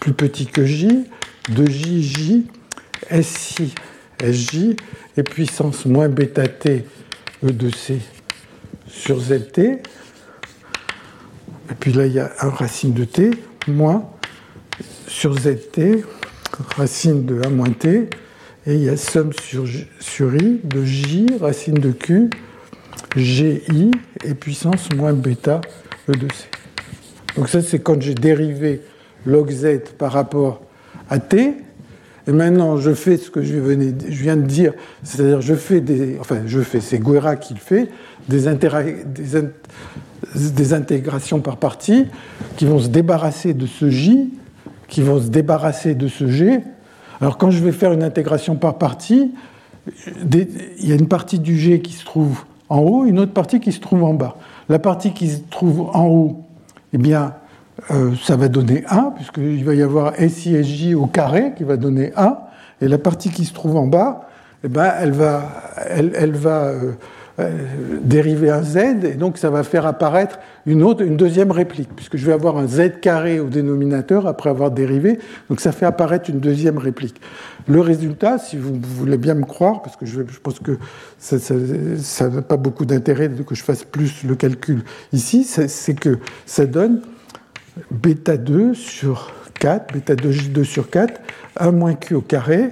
plus petit que j, de j, j, si, sj, et puissance moins bêta t, e de c sur zt. Et puis là, il y a un racine de t, moins sur zt, racine de a moins t, et il y a somme sur, sur i de j, racine de q, gi, et puissance moins bêta e de c. Donc ça, c'est quand j'ai dérivé log z par rapport à t. Et maintenant, je fais ce que je viens de dire, c'est-à-dire je fais des... Enfin, je fais, c'est Guerra qui le fait, des, des, des intégrations par partie qui vont se débarrasser de ce j, qui vont se débarrasser de ce g, alors quand je vais faire une intégration par partie, il y a une partie du G qui se trouve en haut, une autre partie qui se trouve en bas. La partie qui se trouve en haut, eh bien, euh, ça va donner 1, puisqu'il va y avoir SI au carré qui va donner 1, et la partie qui se trouve en bas, eh ben, elle va, elle, va euh, euh, dériver un z, et donc ça va faire apparaître une, autre, une deuxième réplique, puisque je vais avoir un z carré au dénominateur après avoir dérivé, donc ça fait apparaître une deuxième réplique. Le résultat, si vous voulez bien me croire, parce que je, pense que ça n'a pas beaucoup d'intérêt que je fasse plus le calcul ici, c'est que ça donne bêta 2 sur 4, bêta 2j2 sur 4, 1 moins q au carré,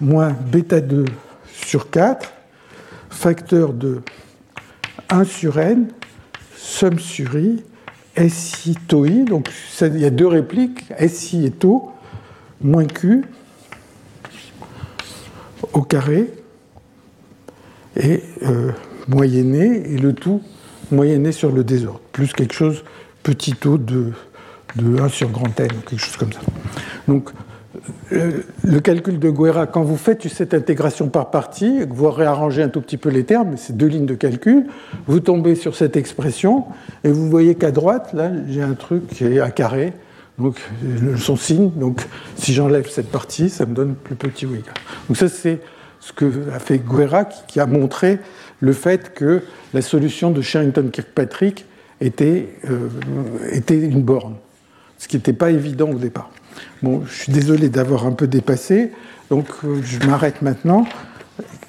moins bêta 2 sur 4, facteur de 1 sur n, somme sur i, SI tau i, donc il y a deux répliques, SI et tau, moins Q au carré, et euh, moyenné, et le tout moyenné sur le désordre, plus quelque chose petit taux de, de 1 sur grand N, quelque chose comme ça. Donc le calcul de Guerra, quand vous faites cette intégration par partie, vous réarrangez un tout petit peu les termes, c'est deux lignes de calcul, vous tombez sur cette expression et vous voyez qu'à droite, là, j'ai un truc qui est à carré, donc son signe. Donc si j'enlève cette partie, ça me donne plus petit ou égal. Donc ça, c'est ce que a fait Guerra qui a montré le fait que la solution de Sherrington-Kirkpatrick était, était une borne, ce qui n'était pas évident au départ. Bon, je suis désolé d'avoir un peu dépassé, donc je m'arrête maintenant.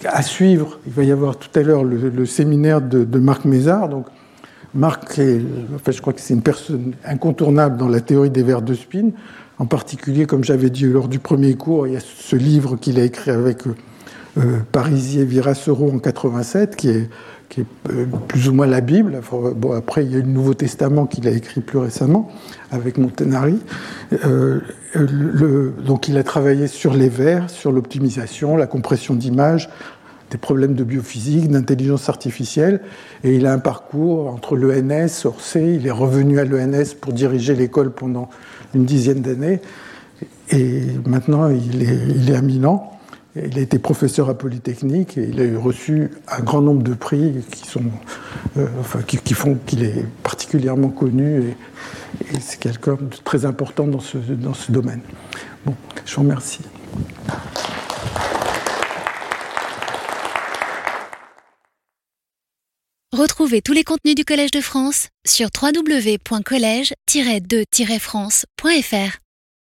À suivre, il va y avoir tout à l'heure le, séminaire de, Marc Mézard. Donc, Marc, est, enfin, je crois que c'est une personne incontournable dans la théorie des vers de spin. En particulier, comme j'avais dit lors du premier cours, il y a ce livre qu'il a écrit avec euh, euh Parisier Viracero en 87, qui est, qui est, euh, plus ou moins la Bible. Bon, après, il y a le Nouveau Testament qu'il a écrit plus récemment avec Montanari. Euh, donc, il a travaillé sur les vers, sur l'optimisation, la compression d'images, des problèmes de biophysique, d'intelligence artificielle, et il a un parcours entre l'ENS, Orsay, il est revenu à l'ENS pour diriger l'école pendant une dizaine d'années, et maintenant il est, il est à Milan. Il a été professeur à Polytechnique et il a reçu un grand nombre de prix qui, sont, euh, enfin, qui, font qu'il est particulièrement connu et, c'est quelqu'un de très important dans ce, dans ce domaine. Bon, je vous remercie. Retrouvez tous les contenus du Collège de France sur www.colège-2-france.fr.